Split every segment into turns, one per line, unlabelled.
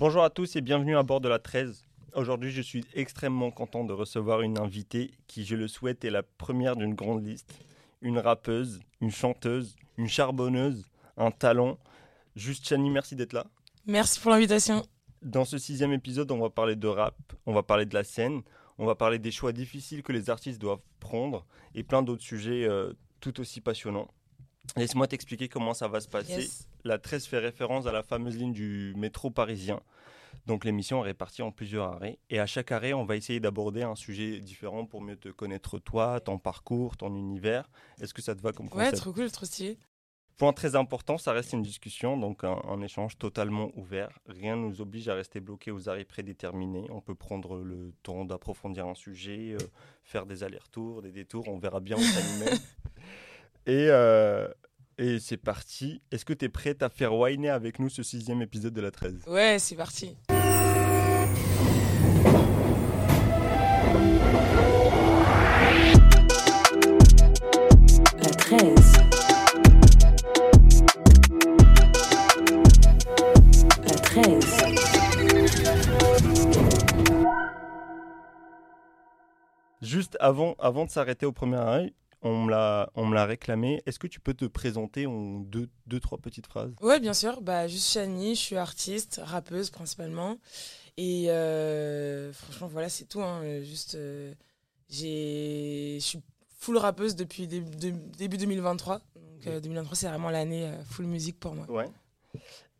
Bonjour à tous et bienvenue à bord de la 13. Aujourd'hui, je suis extrêmement content de recevoir une invitée qui, je le souhaite, est la première d'une grande liste. Une rappeuse, une chanteuse, une charbonneuse, un talent. Juste Chani, merci d'être là.
Merci pour l'invitation.
Dans ce sixième épisode, on va parler de rap, on va parler de la scène, on va parler des choix difficiles que les artistes doivent prendre et plein d'autres sujets euh, tout aussi passionnants. Laisse-moi t'expliquer comment ça va se passer.
Yes.
La 13 fait référence à la fameuse ligne du métro parisien. Donc l'émission est répartie en plusieurs arrêts. Et à chaque arrêt, on va essayer d'aborder un sujet différent pour mieux te connaître toi, ton parcours, ton univers. Est-ce que ça te va comme
Ouais,
concept?
trop cool, trop stylé.
Point très important, ça reste une discussion, donc un, un échange totalement ouvert. Rien ne nous oblige à rester bloqué aux arrêts prédéterminés. On peut prendre le temps d'approfondir un sujet, euh, faire des allers-retours, des détours, on verra bien où ça nous mène. Et, euh, et c'est parti. Est-ce que tu es prête à faire whiner avec nous ce sixième épisode de la 13
Ouais, c'est parti.
La 13. La 13.
Juste avant, avant de s'arrêter au premier arrêt, on me l'a on me l'a réclamé. Est-ce que tu peux te présenter en deux, deux trois petites phrases?
Ouais, bien sûr. Bah, juste Shani, je suis artiste, rappeuse principalement. Et euh, franchement, voilà, c'est tout. hein. Euh, Juste, euh, j'ai, je suis full rappeuse depuis dé- de- début 2023. Donc, euh, 2023, c'est vraiment l'année euh, full musique pour moi.
Ouais.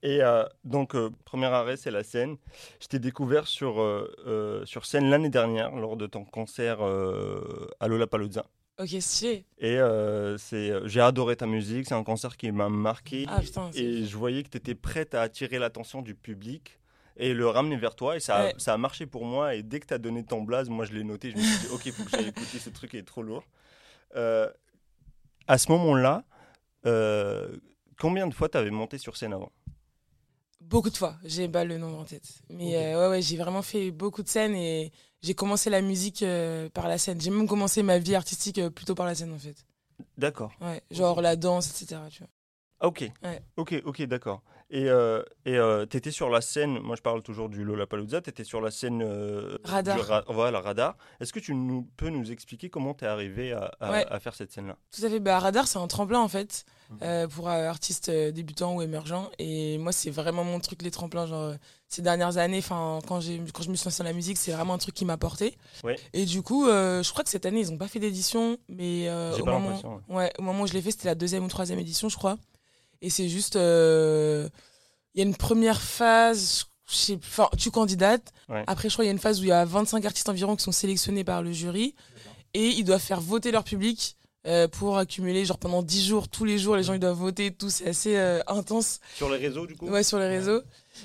Et euh, donc, euh, premier arrêt, c'est la scène. Je t'ai découvert sur, euh, euh, sur scène l'année dernière, lors de ton concert euh, à Lollapalooza.
Ok, stylé.
Et euh, c'est, euh, j'ai adoré ta musique, c'est un concert qui m'a marqué.
Ah putain,
et je voyais que tu étais prête à attirer l'attention du public et le ramener vers toi. Et ça,
Ouais.
ça a marché pour moi. Et dès que tu as donné ton blaze, moi je l'ai noté. Je me suis dit, ok, il faut que j'aille écouter ce truc, il est trop lourd. Euh, à ce moment-là, euh, combien de fois tu avais monté sur scène avant?
Beaucoup de fois, j'ai pas le nombre en tête. Mais euh, ouais, ouais, j'ai vraiment fait beaucoup de scènes et j'ai commencé la musique euh, par la scène. J'ai même commencé ma vie artistique euh, plutôt par la scène en fait.
D'accord.
Ouais, genre la danse, etc. Tu vois.
Ah, Ok.
Ouais.
Ok, ok, d'accord. Et et t'étais sur la scène, moi je parle toujours du Lollapalooza, t'étais sur la scène...
Radar.
du ra- voilà, Radar. Est-ce que tu nous, peux nous expliquer comment t'es arrivé à, à-
Ouais.
à faire cette scène-là?
Tout à fait. Bah, Radar, c'est un tremplin en fait. Euh, pour euh, artistes euh, débutants ou émergents. Et moi, c'est vraiment mon truc, les tremplins. Genre, ces dernières années, quand, quand je me suis lancée dans la musique, c'est vraiment un truc qui m'a porté.
Ouais.
Et du coup, je crois que cette année, ils n'ont pas fait d'édition. Mais au,
pas
moment,
ouais.
ouais, au moment où je l'ai fait, c'était la deuxième ou troisième édition, je crois. Et c'est juste. Il y a une première phase. Enfin, tu candidates.
Ouais.
Après, je crois qu'il y a une phase où il y a 25 artistes environ qui sont sélectionnés par le jury. Et ils doivent faire voter leur public euh, pour accumuler, genre pendant 10 jours, tous les jours, les gens ils doivent voter et tout. C'est assez euh, intense
Sur les réseaux, du coup?
Ouais, sur les réseaux.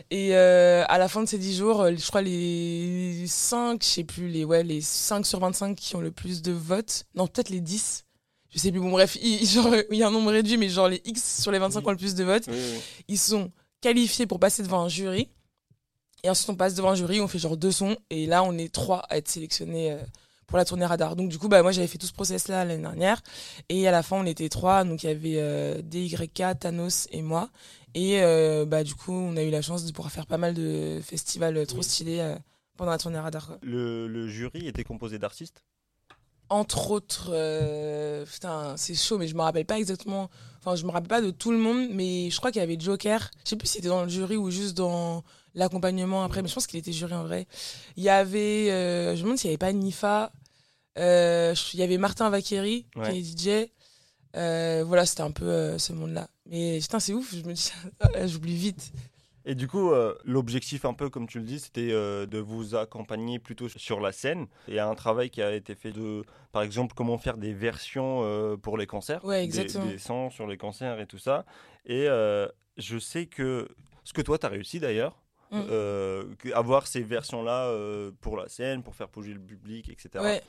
Et euh, à la fin de ces 10 jours, je crois les 5, je sais plus, les, ouais, les 5 sur 25 qui ont le plus de votes. Non, peut-être les 10. Je sais plus. Bon, bref, il, genre, il y a un nombre réduit, mais genre les X sur les 25 qui ont le plus de votes
Oui, oui.
ils sont qualifiés pour passer devant un jury. Et ensuite, on passe devant un jury, on fait genre deux sons. Et là, on est trois à être sélectionnés pour la tournée Radar. Donc, du coup, bah, moi, j'avais fait tout ce process-là l'année dernière. Et à la fin, on était trois. Donc, il y avait euh, DYK, Thanos et moi. Et euh, bah, du coup, on a eu la chance de pouvoir faire pas mal de festivals trop stylés euh, pendant la tournée Radar. quoi.
Le, le jury était composé d'artistes?
Entre autres, euh, putain, c'est chaud, mais je me rappelle pas exactement. Enfin, je me rappelle pas de tout le monde, mais je crois qu'il y avait Joker. Je sais plus si c'était dans le jury ou juste dans l'accompagnement après, mais je pense qu'il était jury en vrai. Il y avait, euh, je me demande s'il y avait pas Nifa. Euh, je- il y avait Martin Vaqueri,
Ouais.
qui est DJ. Euh, voilà, c'était un peu ce monde-là. Mais putain, c'est ouf, je me dis, j'oublie vite.
Et du coup, euh, l'objectif, un peu comme tu le dis, c'était euh, de vous accompagner plutôt sur la scène. Il y a un travail qui a été fait de, par exemple, comment faire des versions euh, pour les concerts.
Ouais,
Des-
exactement.
Des, sons sur les concerts et tout ça. Et je sais que, ce que toi, tu as réussi d'ailleurs,
Mm.
euh, avoir ces versions-là euh, pour la scène, pour faire bouger le public, etc.
Ouais,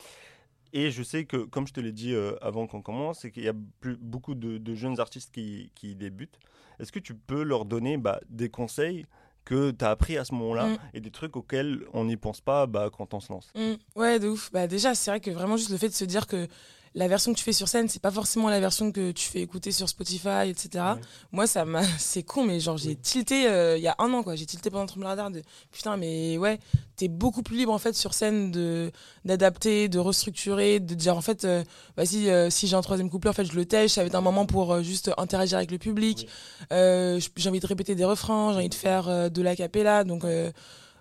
Et je sais que, comme je te l'ai dit euh, avant qu'on commence, c'est qu'il y a plus- beaucoup de, de jeunes artistes qui, qui débutent. Est-ce que tu peux leur donner bah, des conseils que tu as appris à ce moment-là
Mm.
et des trucs auxquels on n'y pense pas bah, quand on se lance?
Mm, ouais, de ouf. Bah, déjà, c'est vrai que vraiment juste le fait de se dire que la version que tu fais sur scène, c'est pas forcément la version que tu fais écouter sur Spotify, etc.
Ouais.
Moi, ça m'a, c'est con, mais genre, j'ai tilté euh, il y a un an, quoi. J'ai tilté pendant Trembler radar de putain, mais ouais, t'es beaucoup plus libre, en fait, sur scène de, d'adapter, de restructurer, de dire, en fait, euh, vas-y, euh, si j'ai un troisième couplet, en fait, je le tèche, ça va être un moment pour euh, juste interagir avec le public. J'ai envie de répéter des refrains, j'ai envie de faire de la cappella, donc,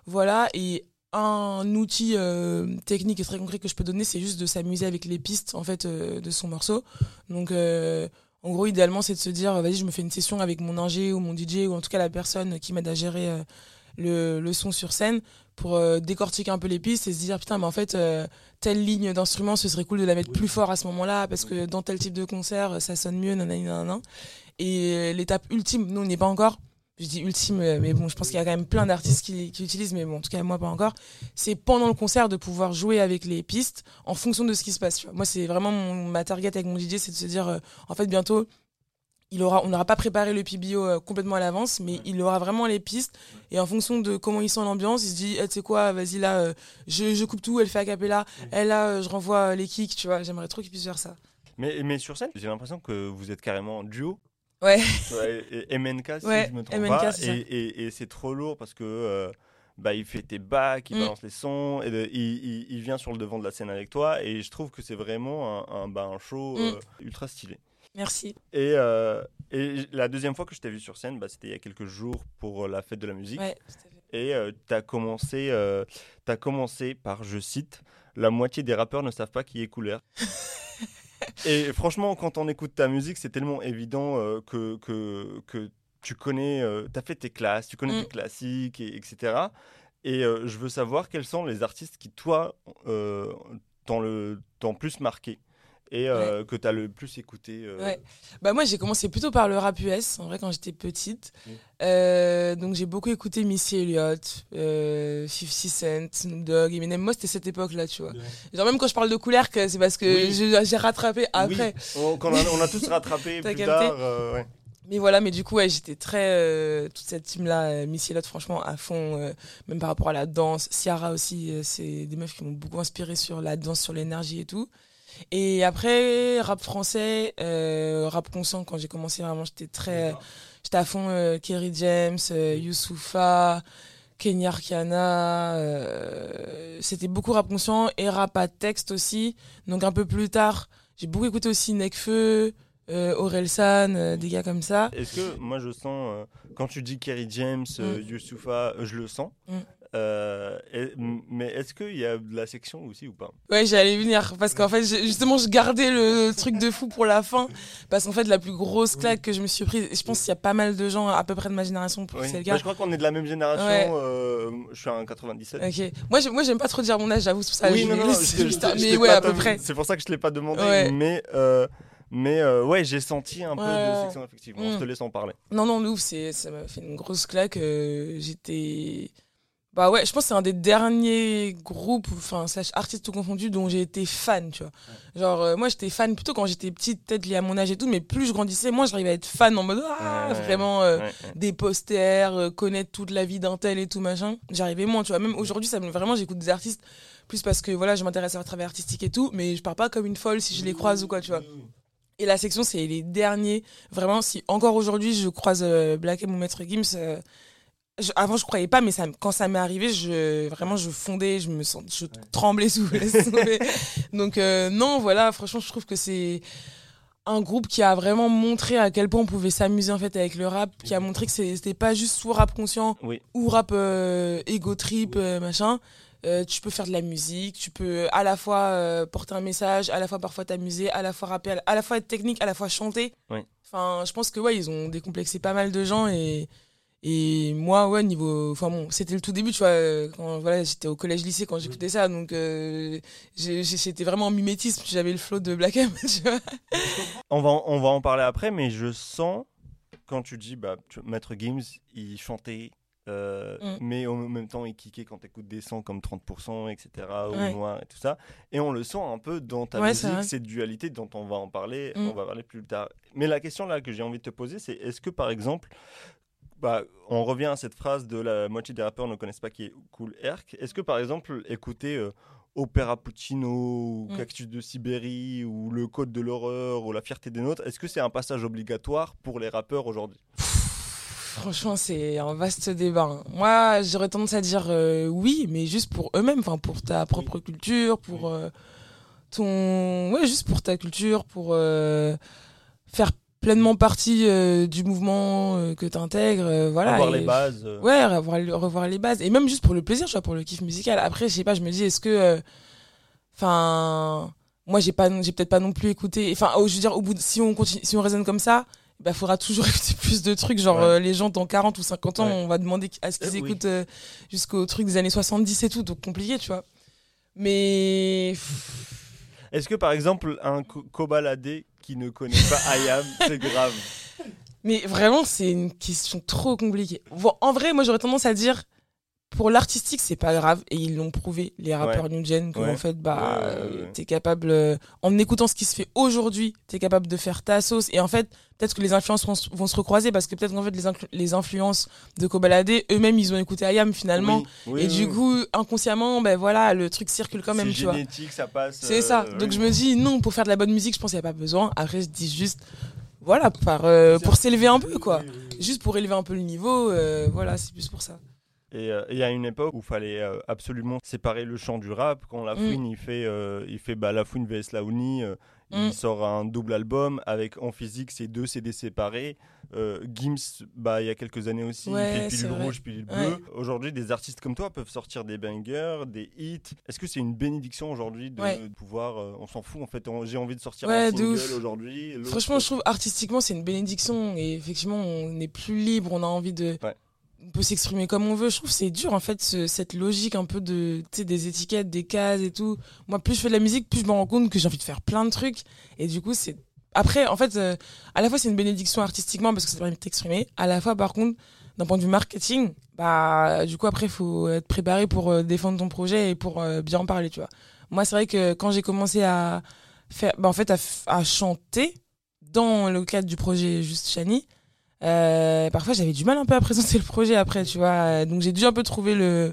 voilà. Et un outil euh, technique et très concret que je peux donner, c'est juste de s'amuser avec les pistes, en fait, euh, de son morceau. Donc, euh, en gros, idéalement, c'est de se dire, vas-y, je me fais une session avec mon ingé ou mon DJ ou en tout cas la personne qui m'aide à gérer le, son sur scène pour décortiquer un peu les pistes et se dire, putain, mais en fait, telle ligne d'instrument, ce serait cool de la mettre plus fort à ce moment-là parce que dans tel type de concert, ça sonne mieux, nanana, nanana. Et l'étape ultime, nous, on n'y pas encore. Je dis ultime, euh, mais bon, je pense qu'il y a quand même plein d'artistes qui, qui l'utilisent, mais bon, en tout cas, moi, pas encore. C'est pendant le concert de pouvoir jouer avec les pistes en fonction de ce qui se passe. tu vois. Moi, c'est vraiment mon- ma target avec mon DJ, c'est de se dire, euh, en fait, bientôt, il aura, on n'aura pas préparé le PBO euh, complètement à l'avance, mais il aura vraiment les pistes. Et en fonction de comment il sent l'ambiance, il se dit, Eh, tu sais quoi, vas-y là, euh, je, je coupe tout, elle fait a cappella. Elle là, je renvoie les kicks, tu vois. J'aimerais trop qu'il puisse faire ça.
Mais, mais sur scène, j'ai l'impression que vous êtes carrément en duo.
Ouais.
Ouais, et MNK, si
Ouais,
je me trompe
MNK,
pas. Et, et- et c'est trop lourd parce que euh, bah, il fait tes bacs, il
Mm.
balance les sons, et de- il, il- il vient sur le devant de la scène avec toi. Et je trouve que c'est vraiment un, un, bah, un show
Mm.
euh, ultra stylé.
Merci.
Et, euh, et la deuxième fois que je t'ai vu sur scène, bah, c'était il y a quelques jours pour euh, la fête de la musique.
Ouais.
Et tu as euh, commencé par, je cite, la moitié des rappeurs ne savent pas qui est Couleur. et franchement, quand on écoute ta musique, c'est tellement évident euh, que, que, que tu connais, tu as fait tes classes, tu connais
Mm.
tes classiques, et, etc. Et euh, je veux savoir quels sont les artistes qui, toi, euh, t'ont le- t'ont plus marqué et euh, que tu as le plus écouté. euh,
Ouais. Bah moi j'ai commencé plutôt par le rap US en vrai quand j'étais petite.
Mm.
Euh, donc j'ai beaucoup écouté Missy Elliott, euh, 50 Cent, Snoop Dogg, Eminem. Moi c'était cette époque là tu vois. Genre même quand je parle de couleur c'est parce que
Oui.
j'ai rattrapé après.
Oui, on, a, on a tous rattrapé plus
capté
tard.
Mais voilà mais du coup ouais j'étais très euh, toute cette team là Missy Elliott franchement à fond euh, même par rapport à la danse. Ciara aussi c'est des meufs qui m'ont beaucoup inspiré sur la danse, sur l'énergie et tout. Et après rap français, euh, rap conscient quand j'ai commencé vraiment j'étais très J'étais à fond euh, Kerry James, euh, Youssoufa, Kenya Arcana. euh, C'était beaucoup rap conscient et rap à texte aussi. Donc un peu plus tard, j'ai beaucoup écouté aussi Nekfeu, euh, Orelsan, euh, des gars comme ça.
Est-ce que moi je sens, euh, quand tu dis Kerry James,
Mm.
Youssoufa, je le sens.
Mm.
Euh, et- mais est-ce qu'il y a de la section aussi ou pas?
Ouais, j'allais venir parce qu'en fait, justement, je gardais le truc de fou pour la fin parce qu'en fait, la plus grosse claque que je me suis prise, et je pense qu'il y a pas mal de gens à peu près de ma génération pour
Oui.
c'est le
Bah. Je crois qu'on est de la même génération.
Ouais.
euh, je suis en 97.
Ok. Moi, j'aime- moi, j'aime pas trop dire mon âge, j'avoue, c'est pour ça.
oui,
je
non, non, je- je-
mais ouais, à peu près.
C'est pour ça que je te l'ai pas demandé.
Ouais.
Mais, euh, mais euh, ouais, j'ai senti un peu de section effectivement.
Mm.
Je te laisse en parler.
Non, non, ouf, ça m'a fait une grosse claque. euh, j'étais. Bah ouais, je pense que c'est un des derniers groupes, enfin, slash artistes tout confondu, dont j'ai été fan, tu vois. Genre, euh, moi, j'étais fan plutôt quand j'étais petite, peut-être lié à mon âge et tout, mais plus je grandissais, moi, j'arrivais à être fan en mode, ah,
Ouais,
vraiment, euh,
Ouais,
des posters, euh, connaître toute la vie d'un tel et tout, machin. J'arrivais moins, tu vois. Même aujourd'hui, ça me, vraiment, j'écoute des artistes, plus parce que, voilà, je m'intéresse à leur travail artistique et tout, mais je pars pas comme une folle si je les croise ou quoi, tu vois. Et la section, c'est les derniers. Vraiment, si encore aujourd'hui je croise euh, Black M ou Maître Gims, euh, je- avant je croyais pas, mais ça, quand ça m'est arrivé, je, vraiment je fondais, je me sens, je tremblais sous. Donc euh, non, voilà, franchement, je trouve que c'est un groupe qui a vraiment montré à quel point on pouvait s'amuser en fait avec le rap, qui a montré que c'était pas juste soit rap conscient
Oui.
ou rap euh, ego trip, euh, machin. Euh, tu peux faire de la musique, tu peux à la fois porter un message, à la fois parfois t'amuser, à la fois rapper, à la, à la fois être technique, à la fois chanter.
Oui.
Enfin, je pense que ouais, ils ont décomplexé pas mal de gens et et moi ouais niveau enfin bon, c'était le tout début, tu vois, euh, quand voilà, j'étais au collège lycée quand j'écoutais ça donc euh, j'étais vraiment en mimétisme, j'avais le flow de Black M, tu vois.
On va, en- on va en parler après, mais je sens, quand tu dis, bah, tu- Maître Gims, il chantait, euh,
Mm.
mais en même temps, il kickait quand t'écoutes des sons comme 30%, etc., ou
Ouais.
Noir et tout ça. Et on le sent un peu dans ta
Ouais,
musique, cette dualité dont on va en parler,
Mm.
on va parler plus tard. Mais la question là que j'ai envie de te poser, c'est est-ce que par exemple, bah, on revient à cette phrase de la moitié des rappeurs ne connaissent pas qui est Cool Herc. Est-ce que par exemple, écouter euh, Opéra Puccino, ou
Mm.
Cactus de Sibérie, ou Le Code de l'horreur, ou La fierté des nôtres, est-ce que c'est un passage obligatoire pour les rappeurs aujourd'hui?
Franchement, c'est un vaste débat. hein. Moi, j'aurais tendance à dire euh, oui, mais juste pour eux-mêmes, enfin pour ta propre culture, pour euh, ton, ouais, juste pour ta culture, pour euh, faire pleinement partie euh, du mouvement euh, que t'intègres, voilà.
Avoir
et-
les bases euh,
Ouais, revoir, revoir les bases. Et même juste pour le plaisir, tu vois, pour le kiff musical. Après, je sais pas, je me dis, est-ce que. euh, Enfin. moi, j'ai pas, j'ai peut-être pas non plus écouté. Enfin, oh, je veux dire, au bout de- si on continue, si on raisonne comme ça, bah, faudra toujours écouter plus de trucs. Genre,
Ouais.
euh, les gens dans 40 ou 50 ans,
Ouais.
on va demander à ce qu'ils
Euh, oui.
écoutent euh, jusqu'au truc des années 70 et tout. Donc, compliqué, tu vois. Mais.
Est-ce que par exemple, un co- cobaladé qui ne connaît pas IAM, c'est grave?
Mais vraiment, c'est une question trop compliquée. Bon, en vrai, moi, j'aurais tendance à dire, pour l'artistique, c'est pas grave. Et ils l'ont prouvé, les rappeurs new gen, que
Ouais.
en fait, bah,
Ouais, ouais,
euh,
ouais.
t'es capable, euh, en écoutant ce qui se fait aujourd'hui, t'es capable de faire ta sauce. Et en fait, peut-être que les influences vont, se- vont se recroiser parce que peut-être qu'en fait, les, influences de Kobalade, eux-mêmes, ils ont écouté Ayam finalement.
Oui, oui,
et
oui,
du coup, inconsciemment, ben voilà, le truc circule quand même,
c'est
tu vois.
génétique, ça passe.
C'est
euh,
ça. Donc
oui.
je me dis non, pour faire de la bonne musique, je pense qu'il n'y a pas besoin. Après, je dis juste, voilà, par, euh, pour s'élever un peu, quoi. Juste pour élever un peu le niveau, euh, voilà, c'est plus pour ça.
Et il y a une époque où il fallait euh, absolument séparer le chant du rap. Quand La
Mm.
Fouine, il fait, euh, il fait bah, La Fouine vs Laouni, euh,
Mm.
il sort un double album avec en physique c'est deux CD séparés. Euh, Gims, bah, il y a quelques années aussi,
Ouais,
il fait pilule rouge, pilule
Ouais.
bleue. Aujourd'hui, des artistes comme toi peuvent sortir des bangers, des hits. Est-ce que c'est une bénédiction aujourd'hui de,
Ouais.
de pouvoir. euh, on s'en fout en fait, j'ai envie de sortir
Ouais,
un single aujourd'hui.
Franchement, je trouve artistiquement, c'est une bénédiction. Et effectivement, on est plus libre, on a envie de. On peut s'exprimer comme on veut. Je trouve que c'est dur, en fait, ce- cette logique un peu de. Des étiquettes, des cases et tout. Moi, plus je fais de la musique, plus je me rends compte que j'ai envie de faire plein de trucs. Et du coup, c'est. Après, en fait, euh, à la fois, c'est une bénédiction artistiquement parce que ça permet de t'exprimer. À la fois, par contre, d'un point de vue marketing, bah, du coup, après, il faut être préparé pour euh, défendre ton projet et pour euh, bien en parler, tu vois. Moi, c'est vrai que quand j'ai commencé à faire, bah, en fait, à, à chanter dans le cadre du projet Juste Chani, euh, parfois j'avais du mal un peu à présenter le projet après, tu vois. Donc j'ai dû un peu trouver le.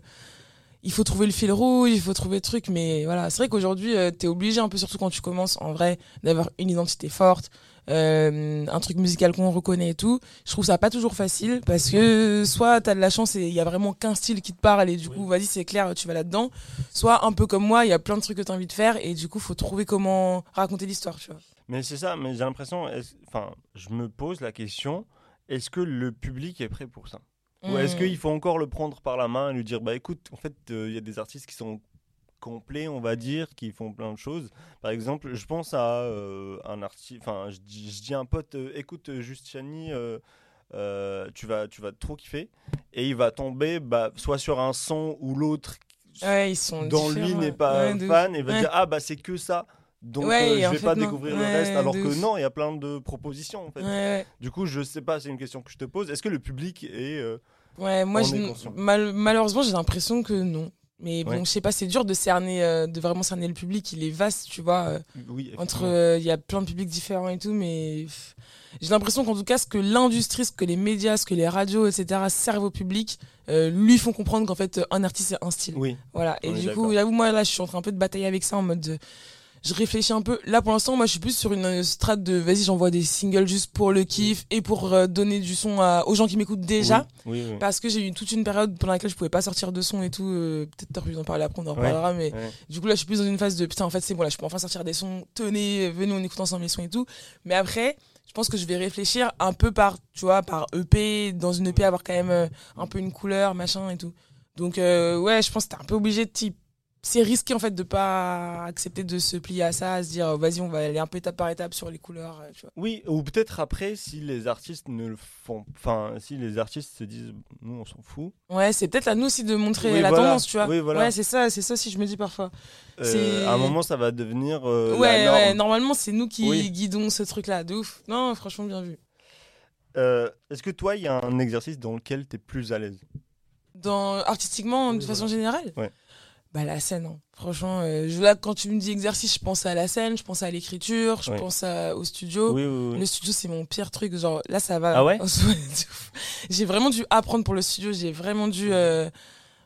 Il faut trouver le fil rouge, il faut trouver le truc, mais voilà. C'est vrai qu'aujourd'hui, euh, t'es obligé un peu, surtout quand tu commences en vrai, d'avoir une identité forte, euh, un truc musical qu'on reconnaît et tout. Je trouve ça pas toujours facile parce que soit t'as de la chance et il y a vraiment qu'un style qui te parle et du coup, vas-y, c'est clair, tu vas là-dedans. Soit un peu comme moi, il y a plein de trucs que t'as envie de faire et du coup, faut trouver comment raconter l'histoire, tu vois.
Mais c'est ça, mais j'ai l'impression, enfin, je me pose la question, est-ce que le public est prêt pour ça? Ou est-ce
Mm.
qu'il faut encore le prendre par la main et lui dire, bah écoute, en fait, euh, il y a des artistes qui sont complets, on va dire, qui font plein de choses. Par exemple, je pense à euh, un artiste, enfin, je dis, à un pote, euh, écoute, euh, tu vas, tu vas trop kiffer, et il va tomber, bah, soit sur un son ou l'autre
Ouais, ils sont
dans lui n'est pas
Ouais, de ouf.
fan et va
Ouais.
dire ah bah c'est que ça donc
Ouais,
euh, je vais pas
non.
découvrir le reste alors que
ouf.
non il y a plein de propositions en fait
Ouais,
du coup je sais pas c'est une question que je te pose est-ce que le public est euh,
Ouais, moi, je-
est
mal- malheureusement, j'ai l'impression que non. Mais bon, je sais pas, c'est dur de cerner, euh, de vraiment cerner le public. Il est vaste, tu vois. euh,
oui
entre, euh, il y a plein de publics différents et tout, mais j'ai l'impression qu'en tout cas, ce que l'industrie, ce que les médias, ce que les radios, etc., servent au public, lui font comprendre qu'en fait, un artiste, c'est un style.
oui
Voilà. Et
On
du coup, j'avoue, moi, là, je suis en train un peu de batailler avec ça en mode de- je réfléchis un peu. Là, pour l'instant, moi, je suis plus sur une euh, strate de vas-y, j'envoie des singles juste pour le kiff et pour euh, donner du son à- aux gens qui m'écoutent déjà.
oui, oui, oui.
Parce que j'ai eu toute une période pendant laquelle je pouvais pas sortir de son et tout. euh, Peut-être t'aurais pu en parler après, on en
Ouais.
reparlera. Mais
Ouais.
du coup, là, je suis plus dans une phase de putain, en fait, c'est bon, là, je peux enfin sortir des sons. Tenez, venez, on écoute ensemble les sons et tout. Mais après, je pense que je vais réfléchir un peu par, tu vois, par EP. Dans une EP, avoir quand même euh, un peu une couleur, machin et tout. Donc, ouais, je pense que t'es un peu obligé de type. C'est risqué en fait de pas accepter de se plier à ça, à se dire euh, vas-y on va aller un peu étape par étape sur les couleurs, euh, tu vois.
Oui, ou peut-être après si les artistes ne le font enfin si les artistes se disent nous on s'en fout
Ouais, c'est peut-être à nous aussi de montrer
Oui,
la
voilà.
tendance, tu vois.
Oui, voilà.
Ouais, c'est ça, c'est ça aussi je me dis parfois.
euh, à un moment ça va devenir euh,
ouais,
la norme.
ouais, normalement c'est nous qui
Oui.
guidons ce truc-là, de ouf. Non, franchement bien vu.
Euh, est-ce que toi il y a un exercice dans lequel tu es plus à l'aise?
Dans artistiquement, de
Oui,
façon
voilà.
générale?
Ouais.
Bah la scène, hein. franchement. euh, je, là, quand tu me dis exercice, je pense à la scène, je pense à l'écriture, je
Ouais.
pense à- au studio.
oui oui, oui.
Le studio, c'est mon pire truc. Genre, là, ça va.
Ah ouais.
J'ai vraiment dû apprendre pour le studio. J'ai vraiment dû. euh,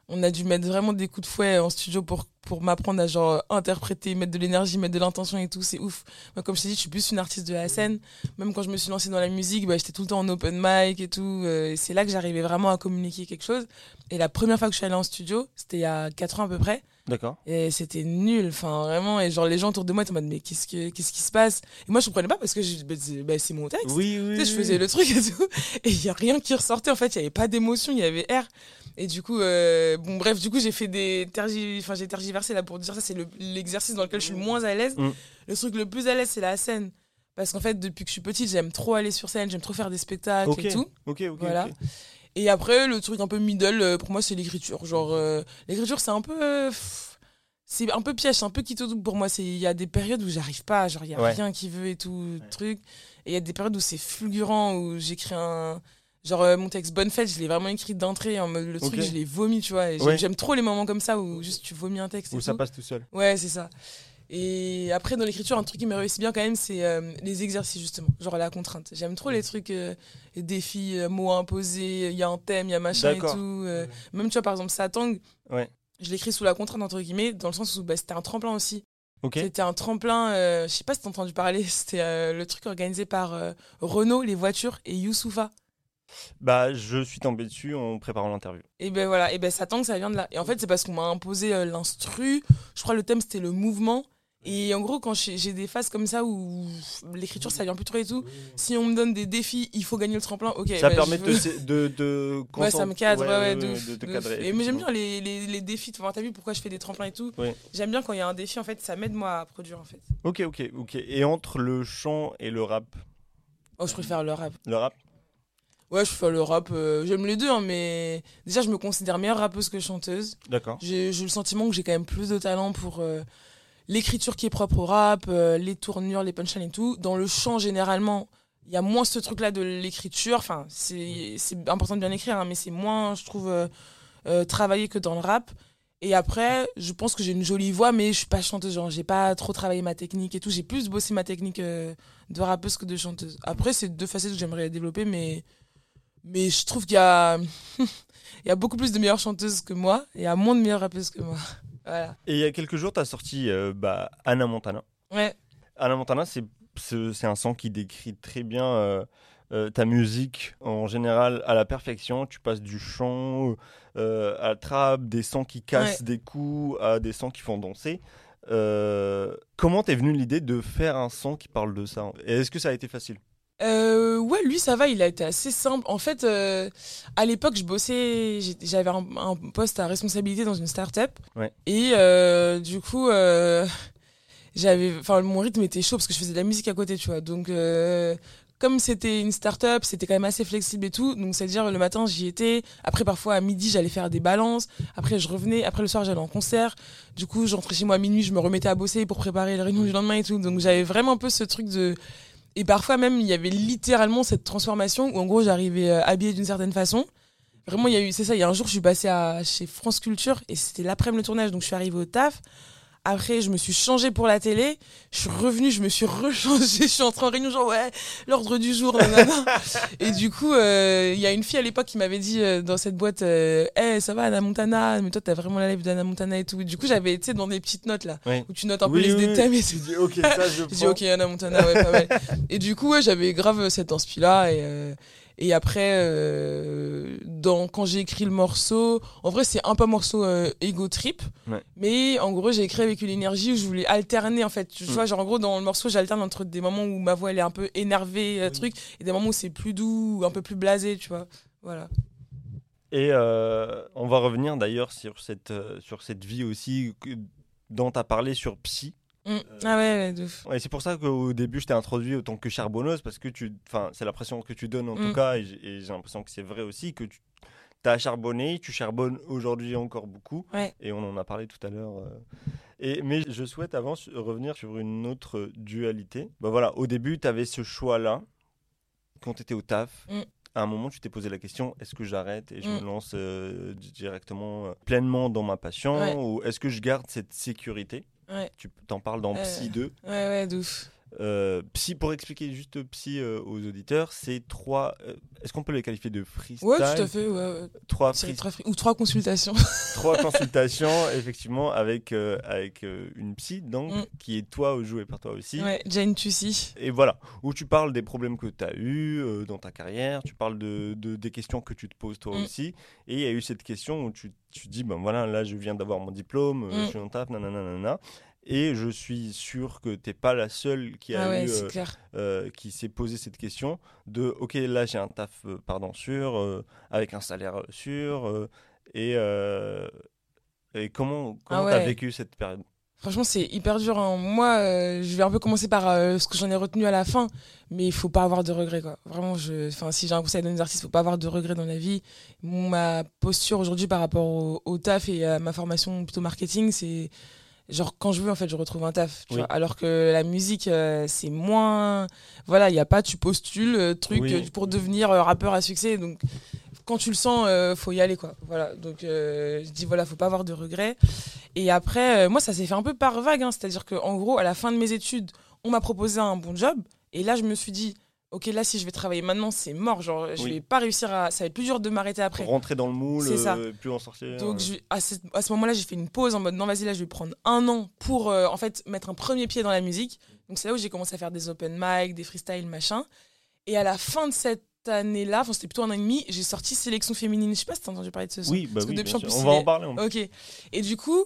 on a dû mettre vraiment des coups de fouet en studio pour pour m'apprendre à genre interpréter, mettre de l'énergie, mettre de l'intention et tout, c'est ouf. Moi, comme je t'ai dit, je suis plus une artiste de la scène. Même quand je me suis lancée dans la musique, bah, j'étais tout le temps en open mic et tout. euh, et c'est là que j'arrivais vraiment à communiquer quelque chose. Et la première fois que je suis allée en studio, c'était il y a 4 ans à peu près.
D'accord.
Et c'était nul, enfin vraiment. Et genre les gens autour de moi étaient en mode mais qu'est-ce que qu'est-ce qui se passe? Et moi je comprenais pas parce que je- bah, c'est bah, c'est mon texte.
Oui, oui.
Tu sais, je faisais le truc et tout, et il y a rien qui ressortait en fait. Il y avait pas d'émotion, il y avait air. Et du coup, euh, bon bref, du coup j'ai fait des tergi... enfin j'ai tergiversé là pour dire ça. C'est le- l'exercice dans lequel je suis le moins à l'aise.
Mm.
Le truc le plus à l'aise c'est la scène. Parce qu'en fait, depuis que je suis petite, j'aime trop aller sur scène, j'aime trop faire des spectacles et tout.
Ok, ok.
Voilà. Et après, le truc un peu middle, euh, pour moi, c'est l'écriture. Genre, euh, l'écriture, c'est un peu. euh, pff, c'est un peu piège, c'est un peu quitte pour moi. Il y a des périodes où j'arrive pas, genre, il y a
Ouais.
rien qui veut et tout, truc. Et il y a des périodes où c'est fulgurant, où j'écris un. Genre, euh, mon texte Bonne Fête, je l'ai vraiment écrit d'entrée, en mode le truc, je l'ai vomi, tu vois. J'aime
Ouais.
trop les moments comme ça où juste tu vomis un texte. et
Où ça
tout.
passe tout seul.
Ouais, c'est ça. Et après, dans l'écriture, un truc qui me réussit bien quand même, c'est euh, les exercices, justement. Genre la contrainte. J'aime trop les trucs, euh, les défis, euh, mots imposés, il y a un thème, il y a machin et tout. Même, tu vois, par exemple, Satang,
Ouais.
je l'écris sous la contrainte, entre guillemets, dans le sens où bah, c'était un tremplin aussi. C'était un tremplin, je sais pas si t'as entendu parler, c'était le truc organisé par Renault, les voitures, et Youssoufa.
Bah, je suis tombé dessus en préparant l'interview.
Et ben voilà, et ben Satan, ça vient de là. Et en fait, c'est parce qu'on m'a imposé l'instru. Je crois le thème c'était le mouvement. Et en gros, quand j'ai des phases comme ça où l'écriture ça vient plus trop et tout, si on me donne des défis, il faut gagner le tremplin. Ok.
ça
ben,
permet de, de, de
Ouais, ça me cadre, ouais, ouais, de,
de cadrer.
Et mais j'aime bien les, les, les défis. Enfin, t'as vu pourquoi je fais des tremplins et tout?
Ouais.
J'aime bien quand il y a un défi, en fait, ça m'aide moi à produire en fait.
Ok, ok, ok. Et entre le chant et le rap,
Oh, je préfère le rap.
le rap?
Ouais, je préfère le rap. euh, J'aime les deux, hein, mais déjà, je me considère meilleure rappeuse que chanteuse.
D'accord.
J'ai j'ai le sentiment que j'ai quand même plus de talent pour euh, l'écriture qui est propre au rap, euh, les tournures, les punchlines et tout. Dans le chant, généralement, il y a moins ce truc-là de l'écriture. Enfin, c'est important de bien écrire, hein, mais c'est moins, je trouve, euh, euh, travaillé que dans le rap. Et après, je pense que j'ai une jolie voix, mais je suis pas chanteuse. Genre, j'ai pas trop travaillé ma technique et tout. J'ai plus bossé ma technique de rappeuse que de chanteuse. Après, c'est deux facettes que j'aimerais développer, mais, mais je trouve qu'il y a, il y a beaucoup plus de meilleures chanteuses que moi et il y a moins de meilleures rappeuses que moi. Voilà.
Et il y a quelques jours, tu as sorti euh, bah, Anna Montana.
Ouais.
Anna Montana, c'est un son qui décrit très bien euh, euh, ta musique en général à la perfection. Tu passes du chant à la trap, des sons qui cassent des coups, à des sons qui font danser. Comment t'es venue l'idée de faire un son qui parle de ça Et est-ce que ça a été facile?
Euh, ouais, lui, ça va, il a été assez simple. En fait, euh, à l'époque, je bossais, j'avais un, un poste à responsabilité dans une start-up.
Ouais.
Et euh, du coup, euh, j'avais, enfin, mon rythme était chaud parce que je faisais de la musique à côté, tu vois. Donc, euh, comme c'était une start-up, c'était quand même assez flexible et tout. Donc, c'est-à-dire, le matin, j'y étais. Après, parfois, à midi, j'allais faire des balances. Après, je revenais. Après, le soir, j'allais en concert. Du coup, j'entrais chez moi à minuit, je me remettais à bosser pour préparer les réunions du lendemain et tout. Donc, j'avais vraiment un peu ce truc de. Et parfois, même, il y avait littéralement cette transformation où, en gros, j'arrivais euh, habillée d'une certaine façon. Vraiment, il y a eu, c'est ça, il y a un jour, je suis passée à, chez France Culture et c'était l'après-midi le tournage. Donc, je suis arrivée au taf. Après, je me suis changée pour la télé. Je suis revenue, je me suis rechangée. Je suis entrée en réunion, genre, ouais, l'ordre du jour, nanana. Et du coup, euh, il y a une fille à l'époque qui m'avait dit euh, dans cette boîte, euh, hey, ça va, Anna Montana, mais toi, t'as vraiment la live d'Anna Montana et tout. Et du coup, j'avais été dans des petites notes, là,
Oui.
où tu notes un peu
Oui,
les
oui, oui.
thèmes et
Tu dis, ok, ça je
j'ai dit ok Anna Montana ouais pas mal et du coup ouais, j'avais grave cette inspi là et euh, et après euh, dans quand j'ai écrit le morceau en vrai c'est un peu un morceau euh, ego trip
Ouais.
mais en gros j'ai écrit avec une énergie où je voulais alterner en fait tu
Mm.
vois genre en gros dans le morceau j'alterne entre des moments où ma voix elle est un peu énervée euh, truc et des moments où c'est plus doux un peu plus blasé tu vois voilà
Et euh, on va revenir d'ailleurs sur cette, sur cette vie aussi dont tu as parlé sur Psy.
Mm. ah ouais, ouais de ouf.
Et c'est pour ça qu'au début, je t'ai introduit autant que charbonneuse, parce que tu, enfin, c'est la pression que tu donnes en tout
Mm.
cas, et j'ai l'impression que c'est vrai aussi, que tu as charbonné, tu charbonnes aujourd'hui encore beaucoup,
Ouais.
et on en a parlé tout à l'heure. euh. Et, mais je souhaite avant revenir sur une autre dualité. Bah voilà, au début, tu avais ce choix-là, quand tu étais au taf.
Mm.
À un moment, tu t'es posé la question est-ce que j'arrête et je me lance euh, directement, euh, pleinement dans ma passion
Ouais.
Ou est-ce que je garde cette sécurité?
Ouais
Tu t'en parles dans
Euh,
Psy 2.
ouais ouais de ouf
Euh, psy, pour expliquer juste psy euh, aux auditeurs, c'est trois. euh, Est-ce qu'on peut les qualifier de freestyle?
Ouais, tout à fait. Ouais, ouais.
Trois, free-
Ou trois consultations.
trois consultations, effectivement, avec, avec une psy, donc,
Mm.
qui est toi, joué par toi aussi.
ouais, Jane Tussi.
Et voilà, où tu parles des problèmes que tu as eus euh, dans ta carrière, tu parles de, de- des questions que tu te poses toi
Mm.
aussi. Et il y a eu cette question où tu, tu dis, ben voilà, là je viens d'avoir mon diplôme,
Mm.
je suis en taf, nanana, nanana. Et je suis sûr que t'es pas la seule qui a
Ah
eu, euh, euh, qui s'est posé cette question de, ok, là j'ai un taf, euh, pardon, sûr, avec un salaire sûr, et, et comment comment
Ah
t'as vécu cette période?
Franchement, c'est hyper dur. hein. Moi, euh, je vais un peu commencer par euh, ce que j'en ai retenu à la fin, mais il faut pas avoir de regrets. Quoi. Vraiment, je... enfin, si j'ai un conseil à donner aux artistes, il faut pas avoir de regrets dans la vie. Ma posture aujourd'hui par rapport au, au taf et à ma formation plutôt marketing, c'est genre quand je veux, en fait, je retrouve un taf. tu
Oui.
vois. Alors que la musique, euh, c'est moins. Voilà, il n'y a pas, tu postules, euh, truc
Oui.
euh, pour devenir rappeur à succès. Donc, quand tu le sens, faut y aller, quoi. Voilà. Donc, je dis, voilà, faut pas avoir de regrets. Et après, moi, ça s'est fait un peu par vague. hein. C'est-à-dire qu'en gros, à la fin de mes études, on m'a proposé un bon job. Et là, je me suis dit, OK, là, si je vais travailler maintenant, c'est mort. Genre, je
Oui.
vais pas réussir à. Ça va être plus dur de m'arrêter après.
Rentrer dans le moule,
C'est ça.
euh, plus en sortir.
Donc,
euh.
je- à ce, à ce moment-là, j'ai fait une pause en mode non, vas-y, là, je vais prendre un an pour euh, en fait mettre un premier pied dans la musique. Donc, c'est là où j'ai commencé à faire des open mic, des freestyles, machin. Et à la fin de cette année-là, enfin, c'était plutôt un an et demi, j'ai sorti Sélection féminine. Je sais pas si t'as entendu parler de ce son.
Oui, bah
Parce que
oui,
plus,
on va en parler. on-
Ok. Et du coup,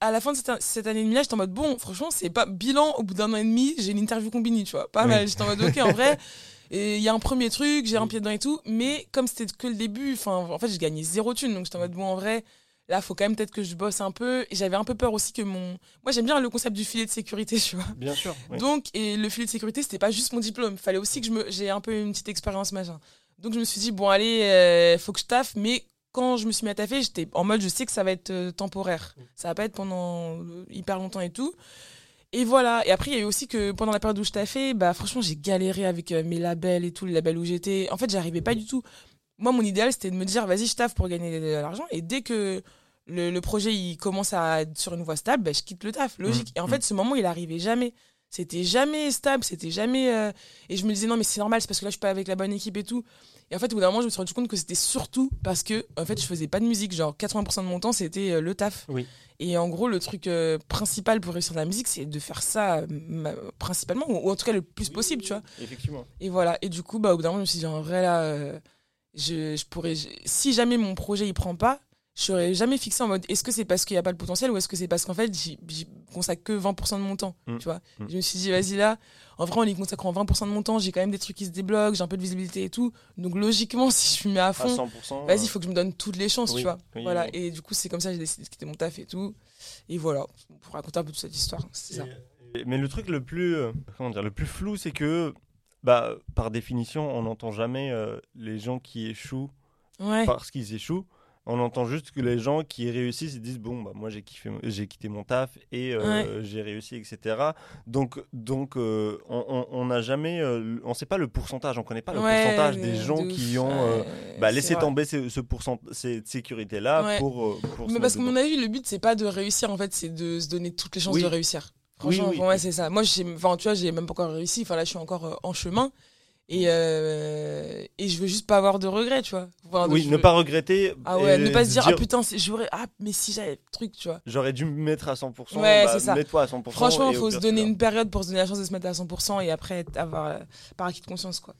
à la fin de cette, cette année et demie-là, j'étais en mode bon, franchement, c'est pas bilan. Au bout d'un an et demi, j'ai une interview combinée, tu vois. Pas
Oui.
mal. J'étais en mode ok, en vrai, et il y a un premier truc, j'ai un pied dedans et tout. Mais comme c'était que le début, enfin, en fait, j'ai gagné zéro thune. Donc j'étais en mode bon, en vrai, là, faut quand même peut-être que je bosse un peu. Et j'avais un peu peur aussi que mon. Moi, j'aime bien le concept du filet de sécurité, tu vois.
Bien sûr. oui.
Donc, et le filet de sécurité, c'était pas juste mon diplôme. Fallait aussi que je me, j'ai un peu une petite expérience, machin. Donc, je me suis dit, bon, allez, euh, faut que je taffe. Mais quand je me suis mis à taffer, j'étais en mode, je sais que ça va être euh, temporaire. Ça va pas être pendant euh, hyper longtemps et tout. Et voilà. Et après, il y a eu aussi que pendant la période où je taffais, bah, franchement, j'ai galéré avec euh, mes labels et tout, les labels où j'étais. En fait, j'arrivais pas du tout. Moi, mon idéal, c'était de me dire, vas-y, je taffe pour gagner de l'argent. Et dès que le, le projet il commence à être sur une voie stable, bah, je quitte le taf, logique.
Mhm.
Et en fait, ce moment, il arrivait jamais. C'était jamais stable, c'était jamais. euh, Et je me disais, non, mais c'est normal, c'est parce que là, je suis pas avec la bonne équipe et tout. Et en fait, au bout d'un moment, je me suis rendu compte que c'était surtout parce que, en fait, je faisais pas de musique. Genre, 80% de mon temps, c'était euh, le taf.
Oui.
Et en gros, le truc euh, principal pour réussir dans la musique, c'est de faire ça euh, principalement, ou, ou en tout cas le plus possible, tu vois.
Effectivement.
Et voilà. Et du coup, bah, au bout d'un moment, je me suis dit, en vrai, là, je, je pourrais. si jamais mon projet il prend pas, je serais jamais fixé en mode est-ce que c'est parce qu'il n'y a pas le potentiel ou est-ce que c'est parce qu'en fait, j'y consacre que 20% de mon temps,
Mm.
tu vois.
Mm.
Je me suis dit, vas-y, là, en vrai, en y consacrant 20% de mon temps, j'ai quand même des trucs qui se débloquent, j'ai un peu de visibilité et tout. Donc, logiquement, si je me mets à fond,
100%.
vas-y,
euh,
il faut que je me donne toutes les chances,
oui,
tu vois.
oui,
voilà.
oui.
Et du coup, c'est comme ça que j'ai décidé de quitter mon taf et tout. Et voilà, pour raconter un peu toute cette histoire, c'est ça.
Mais le truc le plus, euh, comment dire, le plus flou, c'est que, bah, par définition, on n'entend jamais euh, les gens qui échouent
Ouais.
parce qu'ils échouent. On entend juste que les gens qui réussissent, ils disent bon bah moi j'ai kiffé, j'ai quitté mon taf et euh, j'ai réussi, etc. Donc donc euh, on- n'a jamais, on sait pas le pourcentage, on connaît pas le
Ouais,
pourcentage
de-
des gens qui ont bah, laissé
vrai.
tomber ce, ce pourcent, cette sécurité là pour,
Mais parce que mon avis, le but, c'est pas de réussir, en fait, c'est de se donner toutes les chances
Oui.
de réussir. Franchement,
oui.
moi, c'est ça. Moi, j'ai, enfin, tu vois, j'ai même pas encore réussi. Enfin, là, je suis encore euh, en chemin. Et, euh, et je veux juste pas avoir de regrets, tu vois. Enfin,
oui, ne
veux-
pas regretter.
Ah ouais, ne pas se dire,
dire,
ah putain, j'aurais. Ah, mais si j'avais le truc, tu vois.
J'aurais dû me mettre à 100%.
Ouais,
bah,
c'est ça.
Mets-toi à 100%.
Franchement, il
au
faut se donner une période pour se donner la chance de se mettre à 100% et après avoir euh, par acquis de conscience, quoi.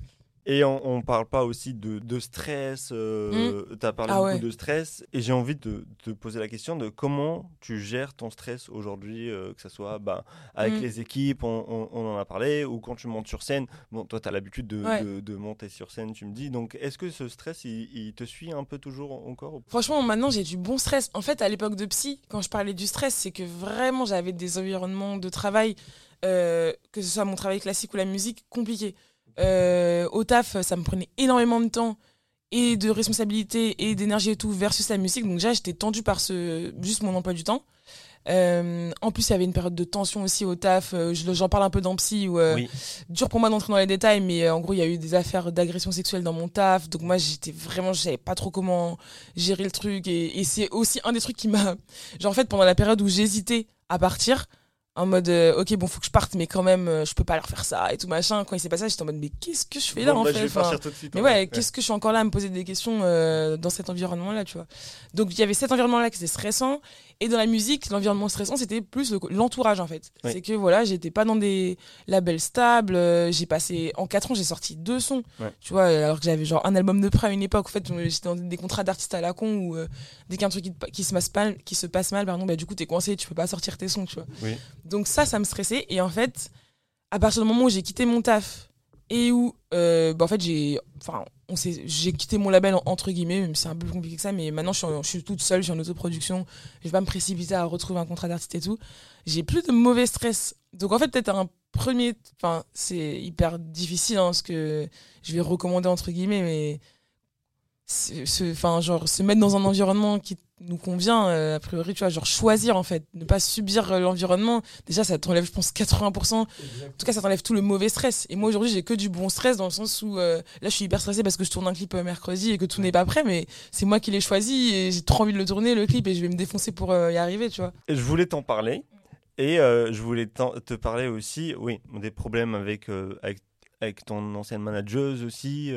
Et on, on parle pas aussi de, de stress. Euh, Tu as parlé
Ah
beaucoup
ouais.
de stress. Et j'ai envie de te poser la question de comment tu gères ton stress aujourd'hui, euh, que ce soit bah, avec
Mm.
les équipes, on, on- on en a parlé, ou quand tu montes sur scène. Bon, toi, tu as l'habitude de,
Ouais.
de- de monter sur scène, tu me dis. Donc, est-ce que ce stress, il, il te suit un peu toujours encore
Franchement, maintenant, j'ai du bon stress. En fait, à l'époque de psy, quand je parlais du stress, c'est que vraiment, j'avais des environnements de travail, euh, que ce soit mon travail classique ou la musique, compliqués. Euh, au taf, ça me prenait énormément de temps et de responsabilité et d'énergie et tout versus la musique. Donc déjà, j'étais tendue par ce juste mon emploi du temps. Euh, en plus, il y avait une période de tension aussi au taf. Euh, je- J'en parle un peu dans Psy. Où, euh,
Oui.
Dur pour moi d'entrer dans les détails, mais en gros, il y a eu des affaires d'agression sexuelle dans mon taf. Donc moi, j'étais vraiment, je savais pas trop comment gérer le truc. Et, et c'est aussi un des trucs qui m'a... Genre, en fait, pendant la période où j'hésitais à partir, en mode euh, ok bon faut que je parte mais quand même euh, je peux pas leur faire ça et tout machin quand il s'est passé ça j'étais en mode mais qu'est-ce que je fais là
Bon,
en
bah,
fait
je vais
Enfin,
partir tout de suite.
mais ouais, qu'est-ce que je suis encore là à me poser des questions euh, dans cet environnement-là, tu vois. Donc il y avait cet environnement-là qui était stressant, et dans la musique, l'environnement stressant, c'était plus le- l'entourage en fait.
Oui.
C'est que voilà, j'étais pas dans des labels stables. euh, j'ai passé en 4 ans, j'ai sorti deux sons,
Ouais.
tu vois, alors que j'avais genre un album de près à une époque. En fait, j'étais dans des contrats d'artistes à la con où euh, dès qu'il y a un truc qui, qui se passe mal, qui se passe mal, pardon, bah du coup t'es coincé, tu peux pas sortir tes sons, tu vois.
Oui.
Donc ça, ça me stressait. Et en fait, à partir du moment où j'ai quitté mon taf et où, euh, bah, en fait, j'ai, enfin, on j'ai quitté mon label en- entre guillemets, même c'est un peu compliqué que ça, mais maintenant je suis, toute seule, je suis en autoproduction, je vais pas me précipiter à retrouver un contrat d'artiste et tout. J'ai plus de mauvais stress. Donc en fait, peut-être un premier, enfin, c'est hyper difficile, hein, ce que je vais recommander entre guillemets, mais enfin, genre, se mettre dans un environnement qui nous convient, euh, a priori, tu vois, genre choisir en fait, ne pas subir euh, l'environnement. Déjà, ça t'enlève, je pense, 80%. En tout cas, ça t'enlève tout le mauvais stress. Et moi, aujourd'hui, j'ai que du bon stress dans le sens où euh, là, je suis hyper stressée parce que je tourne un clip mercredi et que tout n'est pas prêt, mais c'est moi qui l'ai choisi et j'ai trop envie de le tourner, le clip, et je vais me défoncer pour y arriver, tu vois.
Et je voulais t'en parler. Et je voulais te parler aussi, oui, des problèmes avec, avec, avec ton ancienne manageuse aussi,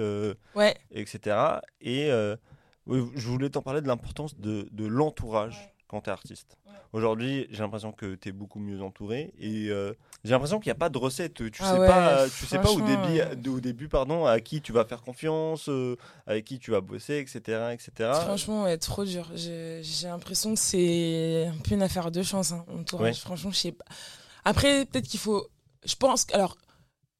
Ouais.
etc. Et je voulais t'en parler de l'importance de, de l'entourage quand tu es artiste. Aujourd'hui, j'ai l'impression que tu es beaucoup mieux entouré. Et euh, j'ai l'impression qu'il n'y a pas de recette. Tu
Ah
sais
ouais,
pas, tu sais pas au début,
euh.
au début pardon, à qui tu vas faire confiance, euh, avec qui tu vas bosser, etc. etc.
Franchement, ouais, trop dur. J'ai l'impression que c'est un peu une affaire de chance, hein, entourage. Franchement, je sais pas. Après, peut-être qu'il faut. Je pense. Alors,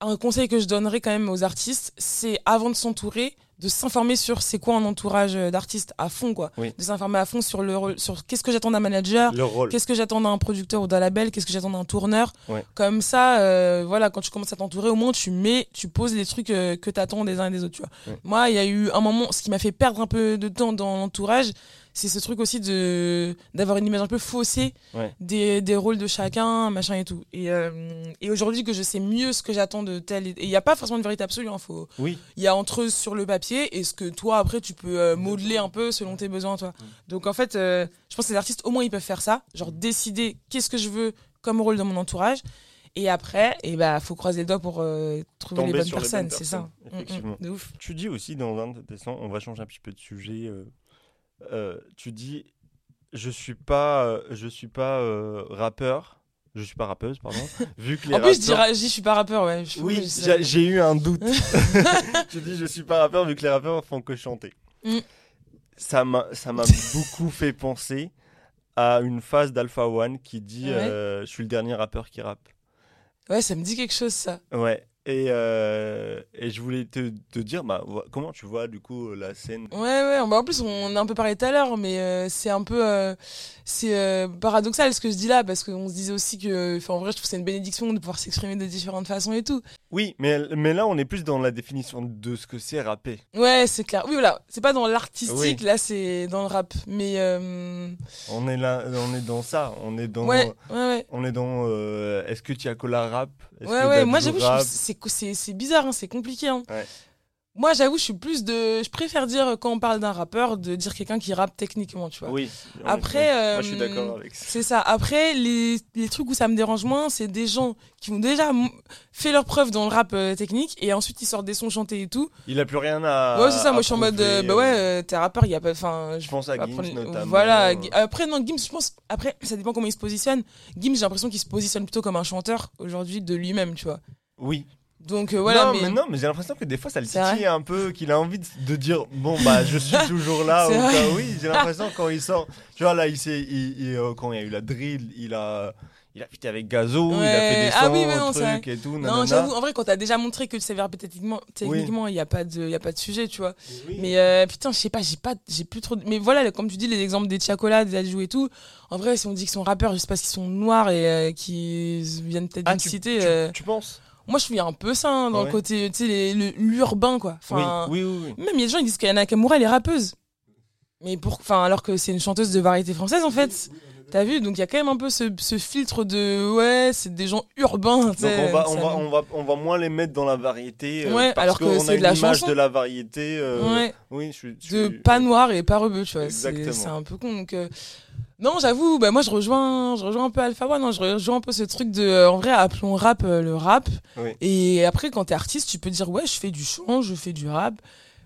un conseil que je donnerais quand même aux artistes, c'est avant de s'entourer, de s'informer sur c'est quoi un entourage euh, d'artistes à fond, quoi.
Oui.
De s'informer à fond sur le rôle- sur qu'est-ce que j'attends d'un manager. Qu'est-ce que j'attends d'un producteur ou d'un label Qu'est-ce que j'attends d'un tourneur
Ouais.
Comme ça, euh, voilà, quand tu commences à t'entourer, au moins tu mets, tu poses les trucs euh, que t'attends des uns et des autres. Tu vois.
Ouais.
Moi, il y a eu un moment, ce qui m'a fait perdre un peu de temps dans l'entourage, c'est ce truc aussi de d'avoir une image un peu faussée
Ouais.
des, des rôles de chacun, machin et tout. Et, euh, et aujourd'hui que je sais mieux ce que j'attends de tel et il n'y a pas forcément de vérité absolue. hein, faut,
Oui,
il y a entre eux sur le papier et ce que toi après tu peux euh, modeler un peu selon tes besoins toi. Donc en fait, euh, je pense que les artistes au moins ils peuvent faire ça, genre décider qu'est-ce que je veux comme rôle dans mon entourage. Et après, et bah faut croiser les doigts pour euh, trouver
Tomber
les bonnes personnes, c'est ça. Mm, mm, de ouf.
Tu dis aussi dans un de tes sons, on va changer un petit peu de sujet. euh, euh, tu dis, je suis pas, euh, je suis pas euh, rappeur, je suis pas rappeuse, pardon. vu que les
En plus,
rappeurs-
ra- je dis, je suis pas rappeur, ouais. Je-
oui, j'ai j'ai eu un doute. tu dis, je suis pas rappeur vu que les rappeurs font que chanter.
Mm.
Ça m'a, ça m'a beaucoup fait penser à une phase d'Alpha One qui dit,
Ouais.
euh, je suis le dernier rappeur qui rappe.
Ouais, ça me dit quelque chose ça.
Ouais. Et, euh, et je voulais te, te dire, bah, comment tu vois du coup la scène?
Ouais, ouais. Bah, en plus, on a un peu parlé tout à l'heure, mais euh, c'est un peu. euh, c'est paradoxal ce que je dis là, parce qu'on se disait aussi que. En vrai, je trouve que c'est une bénédiction de pouvoir s'exprimer de différentes façons et tout.
Oui, mais, mais là, on est plus dans la définition de ce que c'est rapper.
Ouais, c'est clair. Oui, voilà. C'est pas dans l'artistique,
Oui.
là, c'est dans le rap. Mais.
On est là, on est dans ça. On est dans,
Ouais, ouais, ouais.
on est dans. Est-ce que Tiakola rap? Est-ce
Ouais,
que
ouais. Moi,
Dadju
j'avoue, que c'est c'est c'est bizarre, hein, c'est compliqué. Hein.
Ouais.
Moi, j'avoue, je suis plus de. Je préfère dire, quand on parle d'un rappeur, de dire quelqu'un qui rappe techniquement, tu vois.
Oui.
Après,
Moi, je suis
euh,
d'accord avec ça.
C'est ça. Après, les, les trucs où ça me dérange moins, c'est des gens qui ont déjà fait leur preuve dans le rap euh, technique et ensuite ils sortent des sons chantés et tout.
Il a plus rien à.
ouais, c'est ça. Moi, je suis en mode, euh, bah
euh,
ouais, euh, t'es rappeur, il y a pas. Enfin,
Je pense à Gims,
prendre-
notamment.
Voilà.
Euh,
Après, non, Gims, je pense. Après, ça dépend comment il se positionne. Gims, j'ai l'impression qu'il se positionne plutôt comme un chanteur aujourd'hui de lui-même, tu vois.
Oui.
Donc euh, voilà.
non,
mais...
mais... non, mais j'ai l'impression que des fois ça le titille un peu, qu'il a envie de, de dire bon bah je suis toujours là. Ou quoi. Oui, j'ai l'impression quand il sort. Tu vois là, il il- il, euh, quand il y a eu la drill, il a, il a avec Gazo, il a fait des sons,
Ah oui, non,
trucs et tout.
Non, j'avoue, en vrai, quand t'as déjà montré que le sévère techniquement, techniquement, il y a pas de, y a pas de sujet, tu vois.
Oui.
Mais euh, putain, je sais pas, j'ai pas, j'ai plus trop. de- Mais voilà, comme tu dis, les exemples des Tiakola, des Adjou et tout. En vrai, si on dit qu'ils sont rappeurs, juste parce qu'ils sont noirs et euh, qu'ils viennent peut-être
Ah,
d'une
tu,
cité.
tu-
euh,
tu penses?
Moi, je suis un peu ça hein, dans
Ah
le côté, tu sais, l'urbain, quoi. Enfin,
oui, oui, oui,
même il y a des gens qui disent qu'Anna Nakamura, elle est rappeuse. Mais pour, enfin, alors que c'est une chanteuse de variété française, en fait. T'as vu? Donc il y a quand même un peu ce, ce filtre de ouais, c'est des gens urbains. tu
Donc
sais,
on va, on, va, on, va, on va moins les mettre dans la variété. euh,
Ouais,
parce
alors que c'est de la chanson.
de la variété. euh,
Ouais.
Oui, je suis. je
de pas noir et pas rebeu, tu vois. C'est un peu con. Donc, euh, Non, j'avoue, bah moi je rejoins, je rejoins un peu Alpha One, hein, je rejoins un peu ce truc de, euh, en vrai, appelons rap euh, le rap.
Oui.
Et après, quand t'es artiste, tu peux dire ouais, je fais du chant, je fais du rap,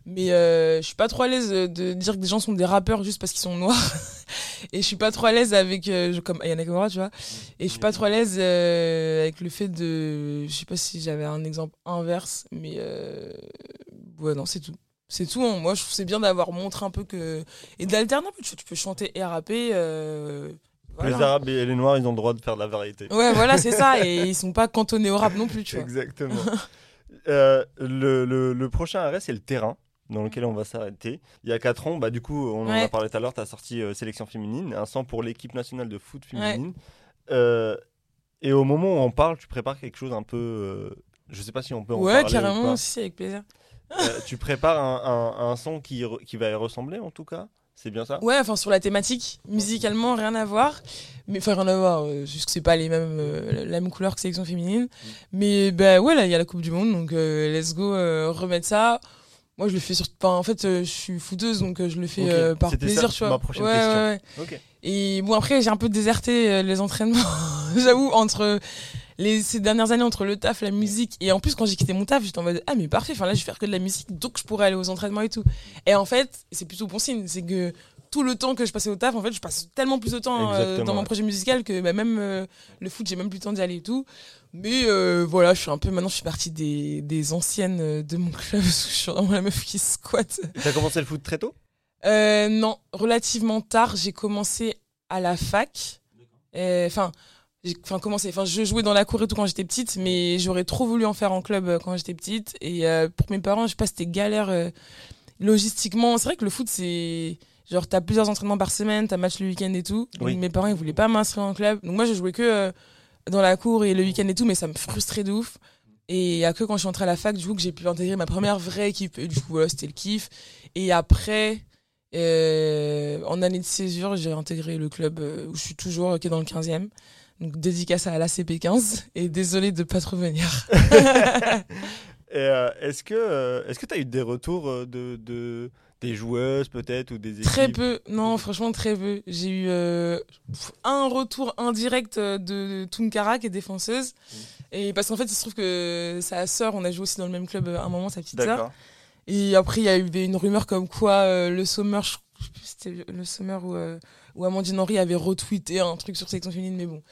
mais euh, je suis pas trop à l'aise de dire que des gens sont des rappeurs juste parce qu'ils sont noirs. et je suis pas trop à l'aise avec, euh, comme Ayana Kamura, tu vois. Et je suis pas trop à l'aise euh, avec le fait de, je sais pas si j'avais un exemple inverse, mais euh, ouais non, c'est tout. C'est tout. hein. Moi, je trouve c'est bien d'avoir montré un peu que et d'alterner un peu. Tu, tu peux chanter et rapper. euh, voilà.
Les Arabes et les Noirs, ils ont le droit de faire de la variété.
Ouais, voilà, c'est ça. Et ils sont pas cantonnés au rap non plus, tu vois.
Exactement. Euh, le, le- le prochain arrêt, c'est le terrain dans lequel on va s'arrêter. Il y a 4 ans, bah, du coup, on en a
Ouais.
parlé tout à l'heure, tu as sorti euh, Sélection féminine, un sang pour l'équipe nationale de foot féminine. Et au moment où on parle, tu prépares quelque chose un peu... je sais pas si on peut en
Ouais,
parler ou
carrément,
pas.
si, avec plaisir.
Euh, tu prépares un, un- un son qui, qui va y ressembler, en tout cas? C'est bien ça?
Ouais, enfin, sur la thématique, musicalement, rien à voir. Mais, enfin, rien à voir, euh, juste que c'est pas les mêmes, euh, la même couleur que sélection féminine. Mais, bah, ouais, là, il y a la Coupe du Monde, donc euh, let's go, euh, remettre ça. Moi, je le fais sur. Enfin, en fait, je suis fouteuse, donc je le fais par plaisir,
ça,
tu vois.
ma prochaine
ouais,
question.
ouais, ouais. Et bon, après, j'ai un peu déserté les entraînements. J'avoue, entre les, ces dernières années, entre le taf, la musique. Et en plus, quand j'ai quitté mon taf, j'étais en mode, ah, mais parfait, enfin là, je vais faire que de la musique, donc je pourrais aller aux entraînements et tout. Et en fait, c'est plutôt bon signe, c'est que tout le temps que je passais au taf, en fait, je passe tellement plus de temps euh, dans mon projet musical que bah, même euh, le foot, j'ai même plus le temps d'y aller et tout. Mais euh, voilà, je suis un peu, maintenant, je suis partie des, des anciennes de mon club, parce que je suis vraiment la meuf qui squatte.
T'as commencé le foot très tôt?
Non, relativement tard. J'ai commencé à la fac. Enfin, enfin commencé. Enfin, je jouais dans la cour et tout quand j'étais petite, mais j'aurais trop voulu en faire en club euh, quand j'étais petite. Et euh, pour mes parents, je sais pas, c'était galère euh, logistiquement. C'est vrai que le foot, c'est genre t'as plusieurs entraînements par semaine, t'as match le week-end et tout.
Oui.
mes parents, ils voulaient pas m'inscrire en club. Donc moi, je jouais que euh, dans la cour et le week-end et tout, mais ça me frustrait de ouf. Et il y a que quand je suis entrée à la fac, du coup, que j'ai pu intégrer ma première vraie équipe. Et du coup, voilà, c'était le kiff. Et après, en année de césure, j'ai intégré le club où je suis toujours, qui est dans le 15e. Donc, dédicace à l'ACP15. Et désolé de pas trop venir.
Euh, Est-ce que euh, est-ce que tu as eu des retours euh, de, de des joueuses peut-être ou des équipes
très peu. Non, franchement, très peu. J'ai eu euh, un retour indirect de Tunkara, qui est défenseuse. Et parce qu'en fait, il se trouve que sa sœur, on a joué aussi dans le même club à un moment, sa petite sœur. Et après, il y a eu une rumeur comme quoi le Sommer, je je sais plus si c'était le Sommer ou, ou Amandine Henry avait retweeté un truc sur sélection féminine, mais bon.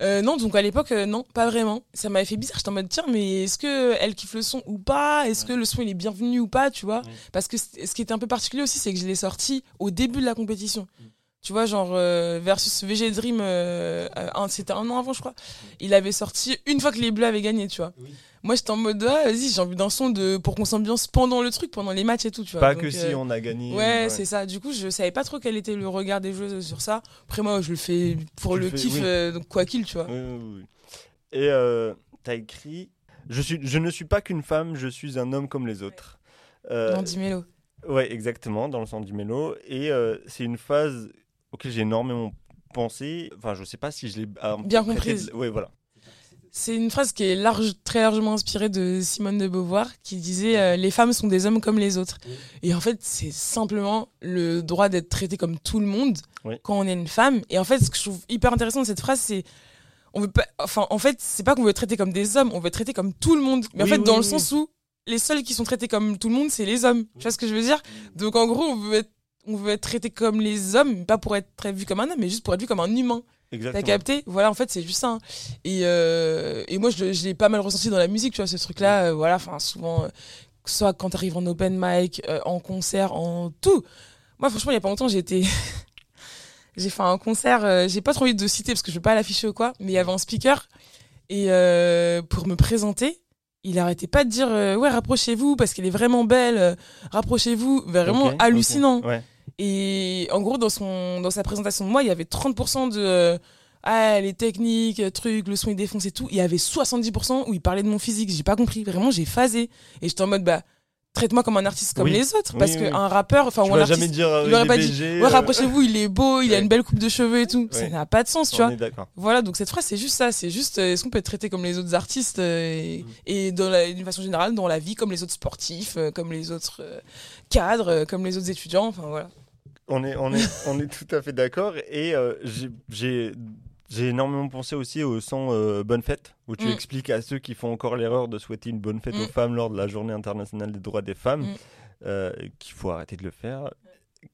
Euh, non, donc à l'époque, euh, non, pas vraiment. Ça m'avait fait bizarre. J'étais en mode, tiens, mais est-ce que elle kiffe le son ou pas? Est-ce que le son il est bienvenu ou pas, tu vois?
Ouais.
Parce que ce qui était un peu particulier aussi, c'est que je l'ai sorti au début de la compétition. Tu vois, genre euh, versus VG Dream, euh, euh, c'était un an avant, je crois. Il avait sorti une fois que les Bleus avaient gagné, tu vois.
Oui.
Moi, j'étais en mode, ah, vas-y, j'ai envie d'un son de, pour qu'on s'ambiance pendant le truc, pendant les matchs et tout, tu vois.
Pas
Donc,
que si on a gagné.
Ouais, c'est ça. Du coup, je savais pas trop quel était le regard des joueuses sur ça. Après, moi, je le fais pour
Tu
le
fais,
kiff,
oui.
donc quoi qu'il, tu vois.
Oui. Et t'as écrit je, suis, je ne suis pas qu'une femme, je suis un homme comme les autres. Euh,
Dans 10 mélos.
ouais, exactement, dans le sens du mélo. Et c'est une phase auquel j'ai énormément pensé. Enfin, je sais pas si je l'ai
Bien comprise.
de- Ouais, voilà.
C'est une phrase qui est large, très largement inspirée de Simone de Beauvoir, qui disait euh, Les femmes sont des hommes comme les autres. Et en fait, c'est simplement le droit d'être traité comme tout le monde
Oui.
quand on est une femme. Et en fait, ce que je trouve hyper intéressant de cette phrase, c'est. On veut pas, enfin, en fait, c'est pas qu'on veut être traité comme des hommes, on veut être traité comme tout le monde. Mais en
Oui,
fait,
oui,
dans
oui,
le sens où les seuls qui sont traités comme tout le monde, c'est les hommes. Tu vois ce que je veux dire? Donc, en gros, on veut être, on veut être traité comme les hommes, pas pour être vu comme un homme, mais juste pour être vu comme un humain. T'as capté? Voilà, en fait, c'est juste ça. hein. Et, euh, et moi, je, l'ai pas mal ressenti dans la musique, tu vois, ce truc-là. euh, voilà, enfin, souvent, euh, soit quand t'arrives en open mic, euh, en concert, en tout. Moi, franchement, il y a pas longtemps, j'ai été. j'ai fait un concert, j'ai pas trop envie de citer parce que je veux pas l'afficher ou quoi, mais il y avait un speaker. Et pour me présenter, il arrêtait pas de dire Ouais, rapprochez-vous parce qu'elle est vraiment belle, rapprochez-vous. Vraiment hallucinant.
Ouais.
Et en gros, dans, son, dans sa présentation de moi, il y avait 30% de euh, ah, les techniques, euh, trucs, le son il défonce et tout. Il y avait 70% où il parlait de mon physique. J'ai pas compris. Vraiment, j'ai phasé. Et j'étais en mode, bah, traite-moi comme un artiste comme
Oui.
les autres. Parce
Oui, oui,
qu'un rappeur, enfin,
vas
artiste.
jamais dire euh,
il aurait pas dit, Ouais, rapprochez-vous, il est beau, il a une belle coupe de cheveux et tout. Ça n'a pas de sens, tu
On
vois. Voilà, donc cette phrase, c'est juste ça. C'est juste, euh, est-ce qu'on peut être traité comme les autres artistes et, d'une façon générale, dans la vie, comme les autres sportifs, comme les autres cadres, comme les autres étudiants. Enfin, voilà.
On est, on est, on est tout à fait d'accord. Et euh, j'ai- énormément pensé aussi au son euh, Bonne Fête, où tu
Mm.
expliques à ceux qui font encore l'erreur de souhaiter une bonne fête
Mm.
aux femmes lors de la journée internationale des droits des femmes,
Mm.
euh, qu'il faut arrêter de le faire.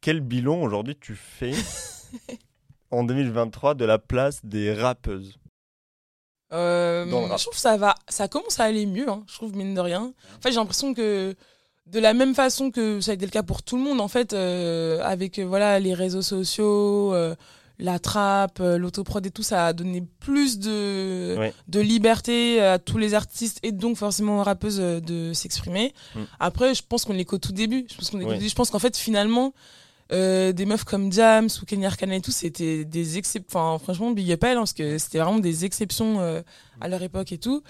Quel bilan aujourd'hui tu fais en 2023 de la place des rappeuses?
Euh,
Dans le rap.
je trouve que ça va, ça commence à aller mieux. hein, je trouve mine de rien. En fait, j'ai l'impression que de la même façon que ça a été le cas pour tout le monde, en fait, euh, avec euh, voilà les réseaux sociaux, euh, la trappe, euh, l'autoprod et tout, ça a donné plus de
Ouais.
de liberté à tous les artistes et donc forcément aux rappeuses euh, de s'exprimer.
Mm.
Après, je pense qu'on est qu'au tout début. Je pense qu'on est
Ouais.
début. Je pense qu'en fait, finalement. euh, des meufs comme Jams ou Kenya Arcana et tout, c'était des exceptions. Enfin, franchement, big up elle, hein, parce que c'était vraiment des exceptions euh, à leur époque et tout.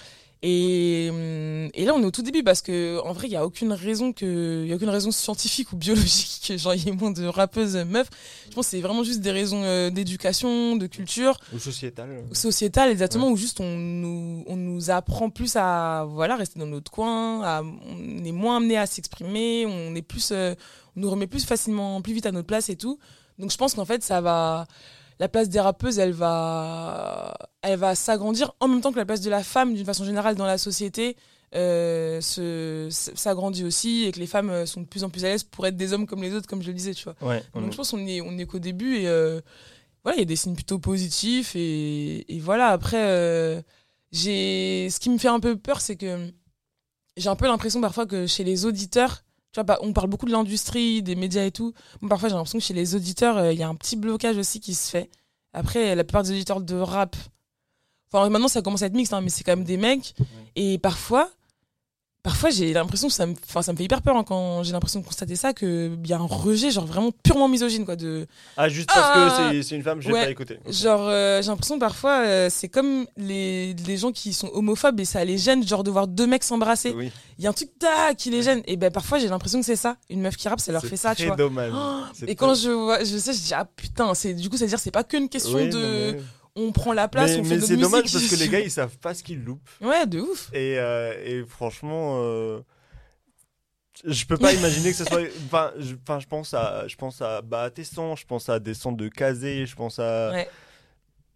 Et, hum, et là, on est au tout début parce que en vrai, il y a aucune raison que, il y a aucune raison scientifique ou biologique que genre il y ait moins de rappeuses meufs. Je pense que c'est vraiment juste des raisons euh, d'éducation, de culture,
Ou sociétales
sociétale exactement, où juste on nous, on nous apprend plus à voilà rester dans notre coin, à, on est moins amené à s'exprimer, on est plus, euh, on nous remet plus facilement, plus vite à notre place et tout. Donc je pense qu'en fait ça va, la place des rappeuses, elle va, elle va s'agrandir en même temps que la place de la femme d'une façon générale dans la société. Euh, s'agrandit aussi et que les femmes euh, sont de plus en plus à l'aise pour être des hommes comme les autres comme je le disais tu vois
Ouais. on-
donc je pense qu'on est, on est qu'au début et euh, voilà, il y a des signes plutôt positifs et, et voilà, après, euh, j'ai, ce qui me fait un peu peur, c'est que j'ai un peu l'impression parfois que chez les auditeurs, tu vois, bah, on parle beaucoup de l'industrie, des médias et tout. Moi, parfois, j'ai l'impression que chez les auditeurs, euh, il y a un petit blocage aussi qui se fait. Après, la plupart des auditeurs de rap, enfin, maintenant, ça commence à être mixte, hein, mais c'est quand même des mecs. Et parfois, parfois, j'ai l'impression que ça me, enfin, ça me fait hyper peur hein, quand j'ai l'impression de constater ça, qu'il y a un rejet, genre vraiment purement misogyne, quoi, de,
Ah, juste parce
Ah
que c'est- c'est une femme, je vais
Ouais.
pas écouter.
Genre, euh, j'ai l'impression parfois, euh, c'est comme les, les gens qui sont homophobes et ça les gêne, genre de voir deux mecs s'embrasser.
Oui.
Il y a un truc ta, qui les gêne. Et ben parfois, j'ai l'impression que c'est ça. Une meuf qui rappe, ça leur fait ça, tu vois.
dommage.
Oh, et quand
très-
je vois, je sais, je dis, ah putain, c'est, du coup, ça veut dire, c'est pas qu'une question
Oui,
de,
mais-
on prend la place,
mais,
on
mais
fait notre
c'est dommage parce que les gars ils savent pas ce qu'ils loupent
Ouais, de ouf.
et, euh, et franchement euh, je peux pas imaginer que ce soit enfin je, pense à je pense à bah Tesson je pense à des sons de Kazé je pense à
Ouais.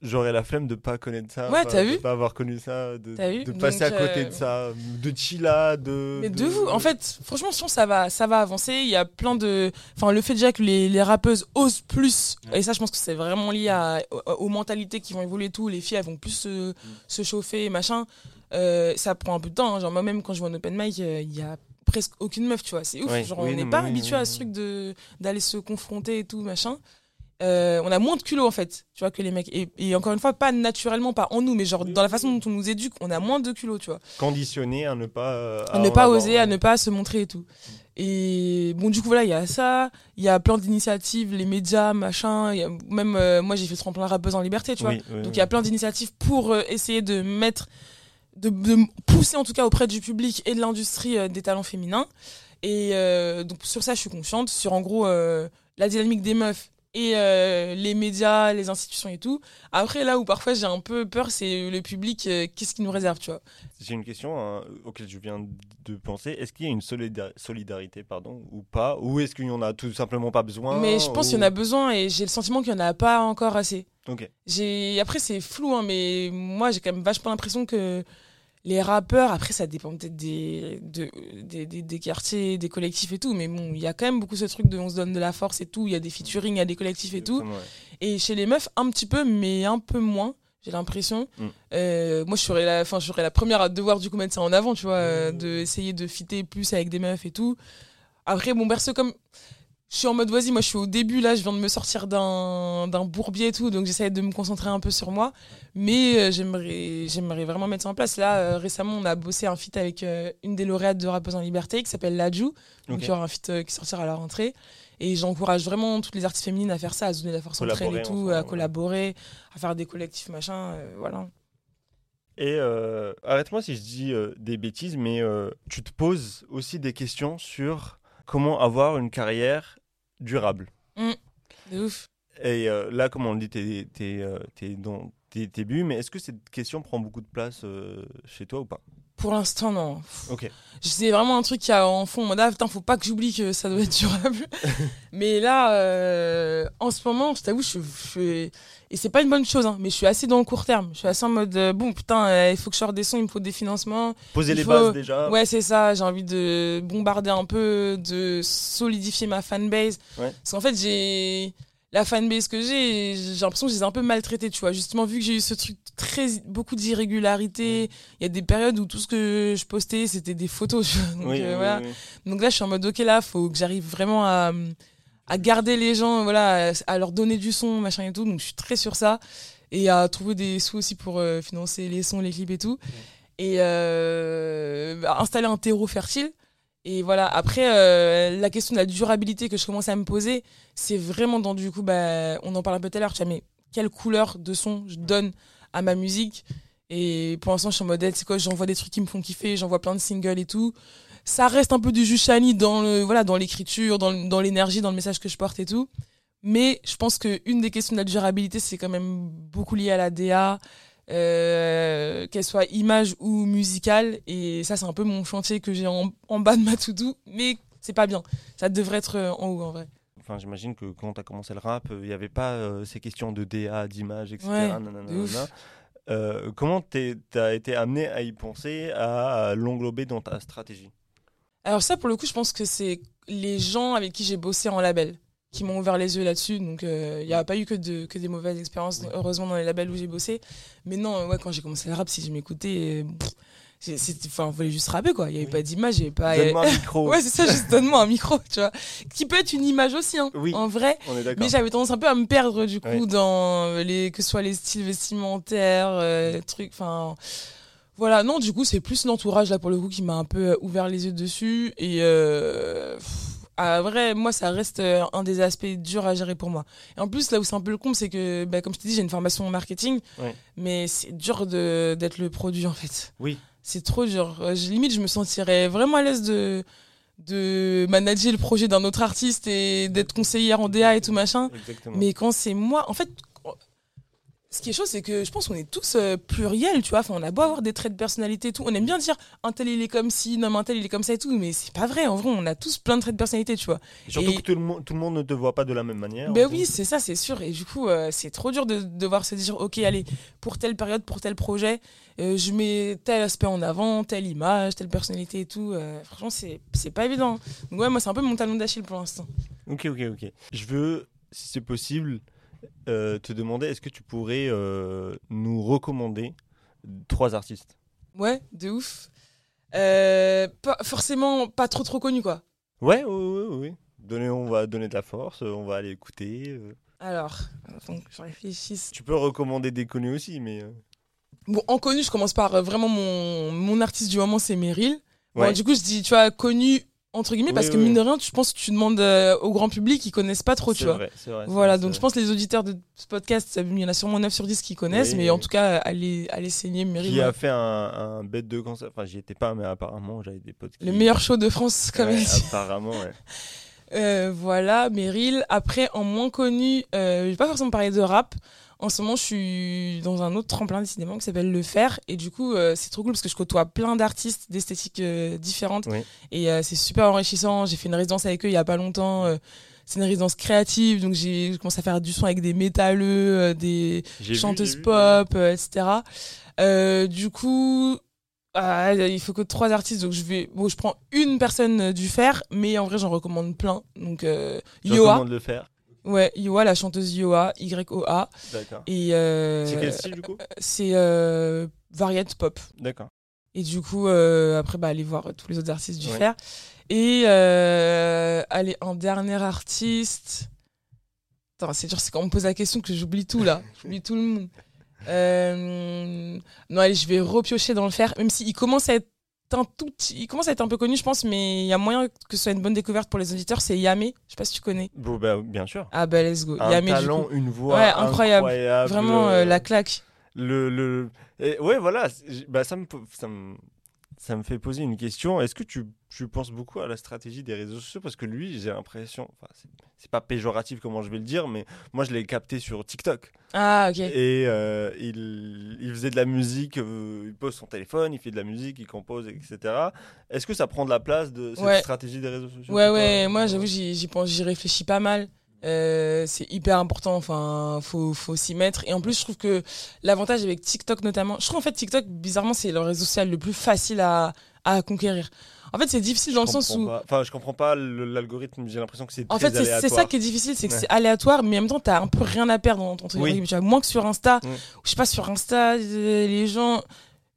J'aurais la flemme de pas connaître ça
Ouais, t'as
de
vu
pas avoir connu ça de,
vu
de passer à côté
euh,
de ça de Chila de
Mais de vous, en fait, franchement, je pense que ça va, ça va avancer. Il y a plein de, enfin, le fait déjà que les, les rappeuses osent plus, et ça, je pense que c'est vraiment lié à, aux, aux mentalités qui vont évoluer et tout. Les filles, elles vont plus se, se chauffer, machin. Euh, ça prend un peu de temps. hein. Genre, moi-même, quand je vois un open mic, euh, il y a presque aucune meuf, tu vois. C'est ouf.
Ouais.
Genre,
Oui,
on n'est pas
oui,
habitué
oui,
à ce
oui.
truc de, d'aller se confronter et tout, machin. Euh, on a moins de culot en fait, tu vois, que les mecs. Et, et encore une fois, pas naturellement, pas en nous, mais genre dans la façon dont on nous éduque, on a moins de culot, tu vois
conditionné à ne pas euh,
à ne pas
avoir,
oser, à ne pas se montrer et tout. Et bon, du coup, voilà, il y a ça, il y a plein d'initiatives, les médias, machin, il y a même, euh, moi j'ai fait tremplin rappeuse en liberté, tu vois.
Oui, oui,
Donc
oui.
il y a plein d'initiatives pour essayer de mettre, de, de pousser en tout cas auprès du public et de l'industrie des talents féminins. Et euh, donc sur ça, je suis confiante, sur en gros euh, la dynamique des meufs et euh, les médias, les institutions et tout. Après, là où parfois j'ai un peu peur, c'est le public, euh, qu'est-ce qu'il nous réserve, tu vois.
J'ai une question hein, auquel je viens de penser. Est-ce qu'il y a une solida- solidarité, pardon, ou pas? Ou est-ce qu'il n'y en a tout simplement pas besoin
Mais je pense qu'il y en a besoin et j'ai le sentiment qu'il n'y en a pas encore assez.
Ok.
Après c'est flou hein, mais moi j'ai quand même vachement l'impression que les rappeurs après ça dépend peut-être des, de- des, des des quartiers, des collectifs et tout mais bon, il y a quand même beaucoup ce truc de on se donne de la force et tout, il y a des featuring, il y a des collectifs et tout
ouais.
et chez les meufs un petit peu mais un peu moins. J'ai l'impression.
Mm.
Euh, moi, je serais la, enfin, je serais la première à devoir du coup mettre ça en avant, tu vois, euh,
Mm.
de essayer de fitter plus avec des meufs et tout. Après, bon, perso, comme je suis en mode vas-y, moi je suis au début là, je viens de me sortir d'un bourbier et tout, donc j'essaie de me concentrer un peu sur moi. Mais euh, j'aimerais j'aimerais vraiment mettre ça en place. Là, euh, récemment, on a bossé un feat avec euh, une des lauréates de Rappeuse en Liberté qui s'appelle Laju. Donc
Ok.
il y aura un feat euh, qui sortira à la rentrée. Et j'encourage vraiment toutes les artistes féminines à faire ça, à se donner la force entre elles
Collaborer
et tout,
ensemble,
à
ouais.
collaborer, à faire des collectifs, machin, euh, voilà.
Et euh, arrête-moi si je dis des bêtises, mais tu te poses aussi des questions sur comment avoir une carrière durable.
De ouf.
Et euh, là, comme on le dit, t'es t'es, euh, dans tes mais est-ce que cette question prend beaucoup de place euh, chez toi ou pas?
Pour l'instant, non.
Ok.
C'est vraiment un truc qui a en fond, ah, putain, faut pas que j'oublie que ça doit être durable. mais là, euh, en ce moment, je t'avoue, je, je suis- et c'est pas une bonne chose, hein, mais je suis assez dans le court terme. Je suis assez en mode, euh, bon, putain, euh, il faut que je sorte des sons, il me faut des financements.
Poser les
faut-
bases déjà.
Ouais, c'est ça. J'ai envie de bombarder un peu, de solidifier ma fanbase.
Ouais.
Parce qu'en fait, j'ai la fanbase que j'ai, j'ai l'impression que je les ai un peu maltraités, tu vois. Justement, vu que j'ai eu ce truc très beaucoup d'irrégularités, il y a des périodes où tout ce que je postais, c'était des photos. tu vois. Donc,
Oui,
euh,
oui,
voilà.
oui.
Donc là, je suis en mode, ok, là, faut que j'arrive vraiment à, à garder les gens, voilà, à, à leur donner du son, machin et tout. Donc je suis très sur ça. Et à trouver des sous aussi pour euh, financer les sons, les clips et tout. Et euh, bah, installer un terreau fertile. Et voilà, après, euh, la question de la durabilité que je commence à me poser, c'est vraiment dans du coup, bah, on en parle un peu tout à l'heure, tu vois, mais quelle couleur de son je donne à ma musique? Et pour l'instant, je suis en mode, c'est quoi, j'envoie des trucs qui me font kiffer, j'envoie plein de singles et tout. Ça reste un peu du Jushani dans le, voilà, dans l'écriture, dans, l'énergie, dans le message que je porte et tout. Mais je pense qu'une des questions de la durabilité, c'est quand même beaucoup lié à la DA, euh, qu'elle soit image ou musicale. Et ça, c'est un peu mon chantier que j'ai en, en bas de ma to-do. Mais c'est pas bien. Ça devrait être euh, en haut, en vrai.
Enfin, j'imagine que quand tu as commencé le rap, il n'y avait pas euh, ces questions de DA, d'image, etc.
Ouais,
nanana,
de ouf.
nanana. Euh, comment tu as été amené à y penser, à l'englober dans ta stratégie?
Alors ça, pour le coup, je pense que c'est les gens avec qui j'ai bossé en label qui m'ont ouvert les yeux là-dessus. Donc, euh, il n'y a pas eu que, de, que des mauvaises expériences, heureusement, dans les labels où j'ai bossé. Mais non, ouais, quand j'ai commencé le rap, si je m'écoutais, euh, enfin, on voulait juste rapper, quoi. Il n'y avait
Oui.
pas d'image, il n'y avait pas...
Donne-moi un micro.
Ouais, c'est ça, juste donne-moi un micro, tu vois. Qui peut être une image aussi, hein,
Oui.
en vrai.
On est.
Mais j'avais tendance un peu à me perdre du coup dans les que ce soit les styles vestimentaires, euh, trucs, enfin voilà. Non, du coup c'est plus l'entourage là pour le coup qui m'a un peu euh, ouvert les yeux dessus et euh, pff, à vrai moi ça reste euh, un des aspects durs à gérer pour moi. Et en plus là où c'est un peu le con c'est que bah, comme je t'ai dit j'ai une formation en marketing,
Ouais.
mais c'est dur d'être le produit en fait.
Oui.
C'est trop dur. Euh, je- limite je me sentirais vraiment à l'aise de de manager le projet d'un autre artiste et d'être conseillère en DA et tout machin.
Exactement.
Mais quand c'est moi, en fait, ce qui est chaud, c'est que je pense qu'on est tous euh, pluriels, tu vois. Enfin, on a beau avoir des traits de personnalité et tout. On aime bien dire un tel il est comme ci, non, mais un tel il est comme ça et tout. Mais c'est pas vrai. En vrai, on a tous plein de traits de personnalité, tu vois.
Surtout
et-
que tout le, monde, tout le monde ne te voit pas de la même manière.
Ben oui, c'est ça, c'est sûr. Et du coup, euh, c'est trop dur de devoir se dire, ok, allez, pour telle période, pour tel projet, euh, je mets tel aspect en avant, telle image, telle personnalité et tout. Franchement, c'est c'est pas évident. Donc ouais, moi, c'est un peu mon talon d'Achille pour l'instant.
Ok, ok, ok. Je veux, si c'est possible, euh, te demander est-ce que tu pourrais euh, nous recommander trois artistes?
Ouais, de ouf. Euh, pas, forcément, pas trop trop connu, quoi.
Ouais, oui, oui, oui. Donner, on va donner de la force, on va aller écouter.
Alors, que je réfléchisse.
Tu peux recommander des connus aussi, mais.
Bon, en connu, je commence par vraiment mon, mon artiste du moment, c'est Meryl. Bon,
Ouais.
du coup, je dis, tu vois, connu, entre guillemets,
Oui,
parce que mine de rien, je pense que tu demandes euh, au grand public, ils connaissent pas trop, tu
c'est
vois.
vrai, vrai.
Voilà,
vrai,
donc je pense que les auditeurs de ce podcast, il y en a sûrement 9 sur 10 qui connaissent, mais en tout cas, allez, allez saigner
vrai.
Meryl.
Qui a fait un, un bête de concert Enfin, j'y étais pas, mais apparemment, j'avais des potes. qui-
Le meilleur show de France, comme
Ouais,
elle dit.
Apparemment, ouais.
Euh, voilà, Meryl. Après, en moins connu, euh, je vais pas forcément parler de rap. En ce moment, je suis dans un autre tremplin décidément qui s'appelle Le Fer. Et du coup, euh, c'est trop cool parce que je côtoie plein d'artistes d'esthétiques euh, différentes.
Oui.
Et euh, c'est super enrichissant. J'ai fait une résidence avec eux il y a pas longtemps. euh, c'est une résidence créative. Donc j'ai commencé à faire du son avec des métalleux, euh, des chanteuses
vu.
pop, euh, etc. Euh, du coup, ah, il faut que trois artistes. Donc je vais, bon, je prends une personne du fer, mais en vrai j'en recommande plein. Donc euh,
Je
Yoa,
recommande de le faire.
Ouais, Yoa, la chanteuse Yoa, Y-O-A,
D'accord.
et euh,
C'est quel style du coup?
C'est euh, variette pop.
D'accord.
Et du coup, euh, après, bah, aller voir tous les autres artistes du
Ouais.
fer. Et euh, allez, un dernier artiste. Attends, c'est dur, c'est quand on me pose la question que j'oublie tout là. j'oublie tout le monde. Non, allez, je vais repiocher dans le fer, même s'il commence à être un tout petit- il commence à être un peu connu, je pense, mais il y a moyen que ce soit une bonne découverte pour les auditeurs. C'est Yamé, je sais pas si tu connais.
Bon, bah, bien sûr.
Ah bah let's go.
Un
Yamé,
talent, une voix
Ouais, incroyable.
incroyable.
Vraiment euh,
euh,
la claque.
le, le... et ouais voilà bah ça me ça me ça me fait poser une question. Est-ce que tu, tu penses beaucoup à la stratégie des réseaux sociaux? Parce que lui, j'ai l'impression, enfin, c'est- pas péjoratif comment je vais le dire, mais moi je l'ai capté sur TikTok.
Ah, ok.
Et euh, il, il faisait de la musique, euh, il pose son téléphone, il fait de la musique, il compose, etc. Est-ce que ça prend de la place de cette
Ouais.
stratégie des réseaux sociaux?
Ouais, ouais, moi j'avoue, j'y j'y pense, j'y réfléchis pas mal. Euh, c'est hyper important, enfin, faut, faut s'y mettre. Et en plus, je trouve que l'avantage avec TikTok notamment, je trouve en fait TikTok, bizarrement, c'est le réseau social le plus facile à, à conquérir. En fait, c'est difficile
Je
dans le sens où.
pas. Enfin, je comprends pas l'algorithme, j'ai l'impression que c'est
En fait, c'est- ça qui est difficile, c'est que
Ouais.
c'est aléatoire, mais en même temps, t'as un peu rien à perdre dans ton truc.
Oui.
Moins que sur Insta.
Mm.
Je sais pas, sur Insta, euh, les gens.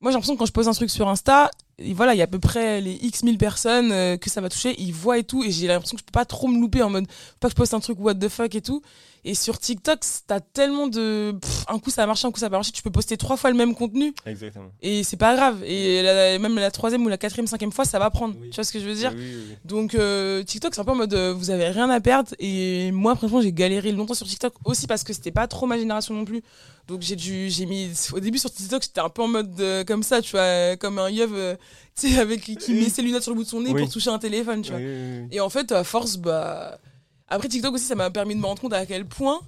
Moi, j'ai l'impression que quand je pose un truc sur Insta, et voilà, il y a à peu près les X mille personnes euh, que ça va toucher, ils voient et tout, et j'ai l'impression que je peux pas trop me louper en mode, faut pas que je poste un truc what the fuck et tout. Et sur TikTok, t'as tellement de. pff, un coup ça a marché, un coup ça a pas marché, tu peux poster trois fois le même contenu,
Exactement.
et c'est pas grave. Et la- même la troisième ou la quatrième, cinquième fois, ça va prendre.
Oui.
Tu vois ce que je veux dire?
Oui, oui,
donc euh, TikTok c'est un peu en mode euh, vous avez rien à perdre et moi franchement j'ai galéré longtemps sur TikTok aussi parce que c'était pas trop ma génération non plus donc j'ai dû j'ai mis au début sur TikTok j'étais un peu en mode euh, comme ça tu vois comme un yeuf tu sais avec qui met ses lunettes sur le bout de son nez
Oui.
pour toucher un téléphone tu vois
Oui,
et en fait à force bah après TikTok aussi ça m'a permis de me rendre compte à quel point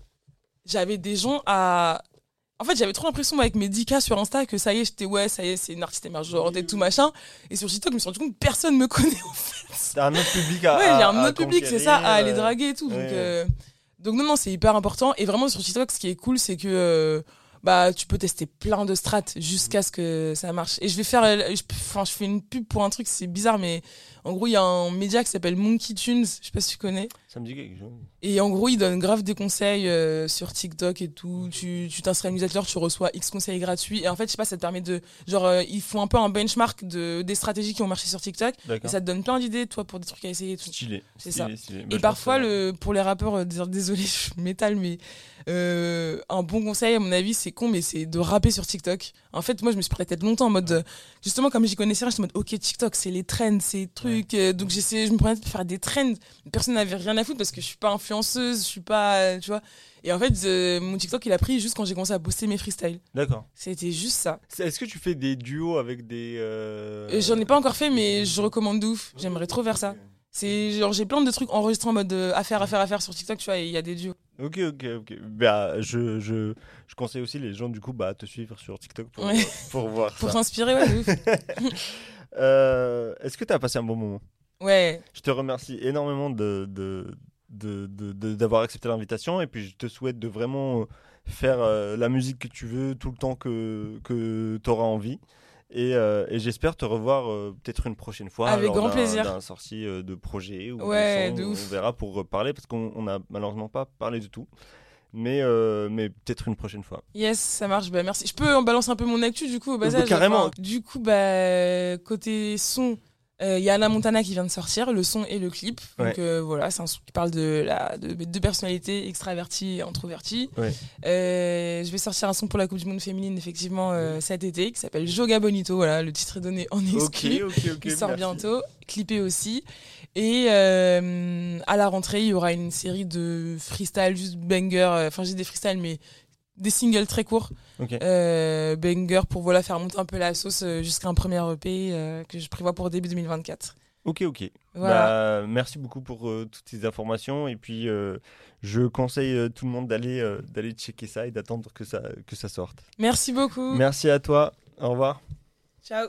j'avais des gens à en fait, j'avais trop l'impression avec mes 10K sur Insta que ça y est, j'étais ouais, ça y est, c'est une artiste émergente et tout machin. Et sur TikTok, je me suis rendu compte que personne me connaît en fait.
T'as un autre public à.
Ouais, il y a un autre public, c'est ça, à aller
euh,
draguer et tout. Donc, euh, donc non, non, c'est hyper important. Et vraiment, sur TikTok, ce qui est cool, c'est que euh, bah, tu peux tester plein de strates jusqu'à ce que ça marche. Et je vais faire, euh, je- enfin, je fais une pub pour un truc, c'est bizarre, mais en gros, il y a un média qui s'appelle Monkey Tunes, je sais pas si tu connais.
Ça me dit quelque chose.
Et en gros, il donne grave des conseils euh, sur TikTok et tout. Tu tu t'inscris à une newsletter, tu reçois X conseils gratuits. Et en fait, je sais pas, ça te permet de. Genre, euh, ils font un peu un benchmark de, des stratégies qui ont marché sur TikTok. Et ça te donne plein d'idées, toi, pour des trucs à essayer et tout.
Stylé.
C'est
stylé. Bah,
Et parfois, le, pour les rappeurs, euh, dés- désolé, je m'étale, mais euh, un bon conseil, à mon avis, c'est con, mais c'est de rapper sur TikTok. En fait, moi, je me suis pris la tête longtemps en mode, euh, justement, comme j'y connaissais rien, j'étais en mode, ok, TikTok, c'est les trends, c'est trucs. euh, donc, j'essayais, je me prenais de faire des trends. Personne n'avait rien à foutre parce que je suis pas influenceuse, je suis pas, tu vois. Et en fait, euh, mon TikTok, il a pris juste quand j'ai commencé à poster mes freestyles.
D'accord.
C'était juste ça.
Est-ce que tu fais des duos avec des.
J'en ai pas encore fait, mais je recommande de ouf. J'aimerais trop faire ça. C'est genre, j'ai plein de trucs enregistrés en mode euh, à faire, à faire, à faire sur TikTok, tu vois, et il y a des duos.
Ok, ok, ok. Bah, je, je, je conseille aussi les gens du coup bah, te suivre sur TikTok pour,
Ouais.
pour voir
Pour s'inspirer, ouais.
Euh, Est-ce que tu as passé un bon moment?
Ouais,
Je te remercie énormément de, de, de- d'avoir accepté l'invitation et puis je te souhaite de vraiment faire euh, la musique que tu veux tout le temps que, que tu auras envie. Et, euh, et j'espère te revoir euh, peut-être une prochaine fois.
Avec grand plaisir.
d'un sortie euh, de projet ou
Ouais,
de
de
son,
ouf.
On verra pour reparler parce qu'on on a malheureusement pas parlé du tout. Mais, euh, mais peut-être une prochaine fois.
yes, ça march, bah merci. Je peux en balancer un peu mon actu du coup au bas
bah, carrément.
enfin, Du coup, bah, côté son, il y a Anna Montana qui vient de sortir, le son et le clip. Donc
Ouais.
euh, voilà, c'est un son qui parle de, la, de deux personnalités, extraverties et introverties.
Ouais.
Euh, je vais sortir un son pour la Coupe du Monde féminine, effectivement, euh, cet été, qui s'appelle Joga Bonito. Voilà, le titre est donné en exclu.
Ok, ok, ok.
Il sort
merci.
bientôt, clippé aussi. Et euh, à la rentrée, il y aura une série de freestyle, juste banger. euh, Enfin, j'ai des freestyles, mais des singles très courts.
Ok.
Euh, banger pour voilà, faire monter un peu la sauce euh, jusqu'à un premier EP euh, que je prévois pour début 2024.
Ok, ok.
Voilà.
Bah, merci beaucoup pour euh, toutes ces informations. Et puis, je conseille tout le monde d'aller d'aller checker ça et d'attendre que ça, que ça sorte.
Merci beaucoup.
Merci à toi. Au revoir.
Ciao.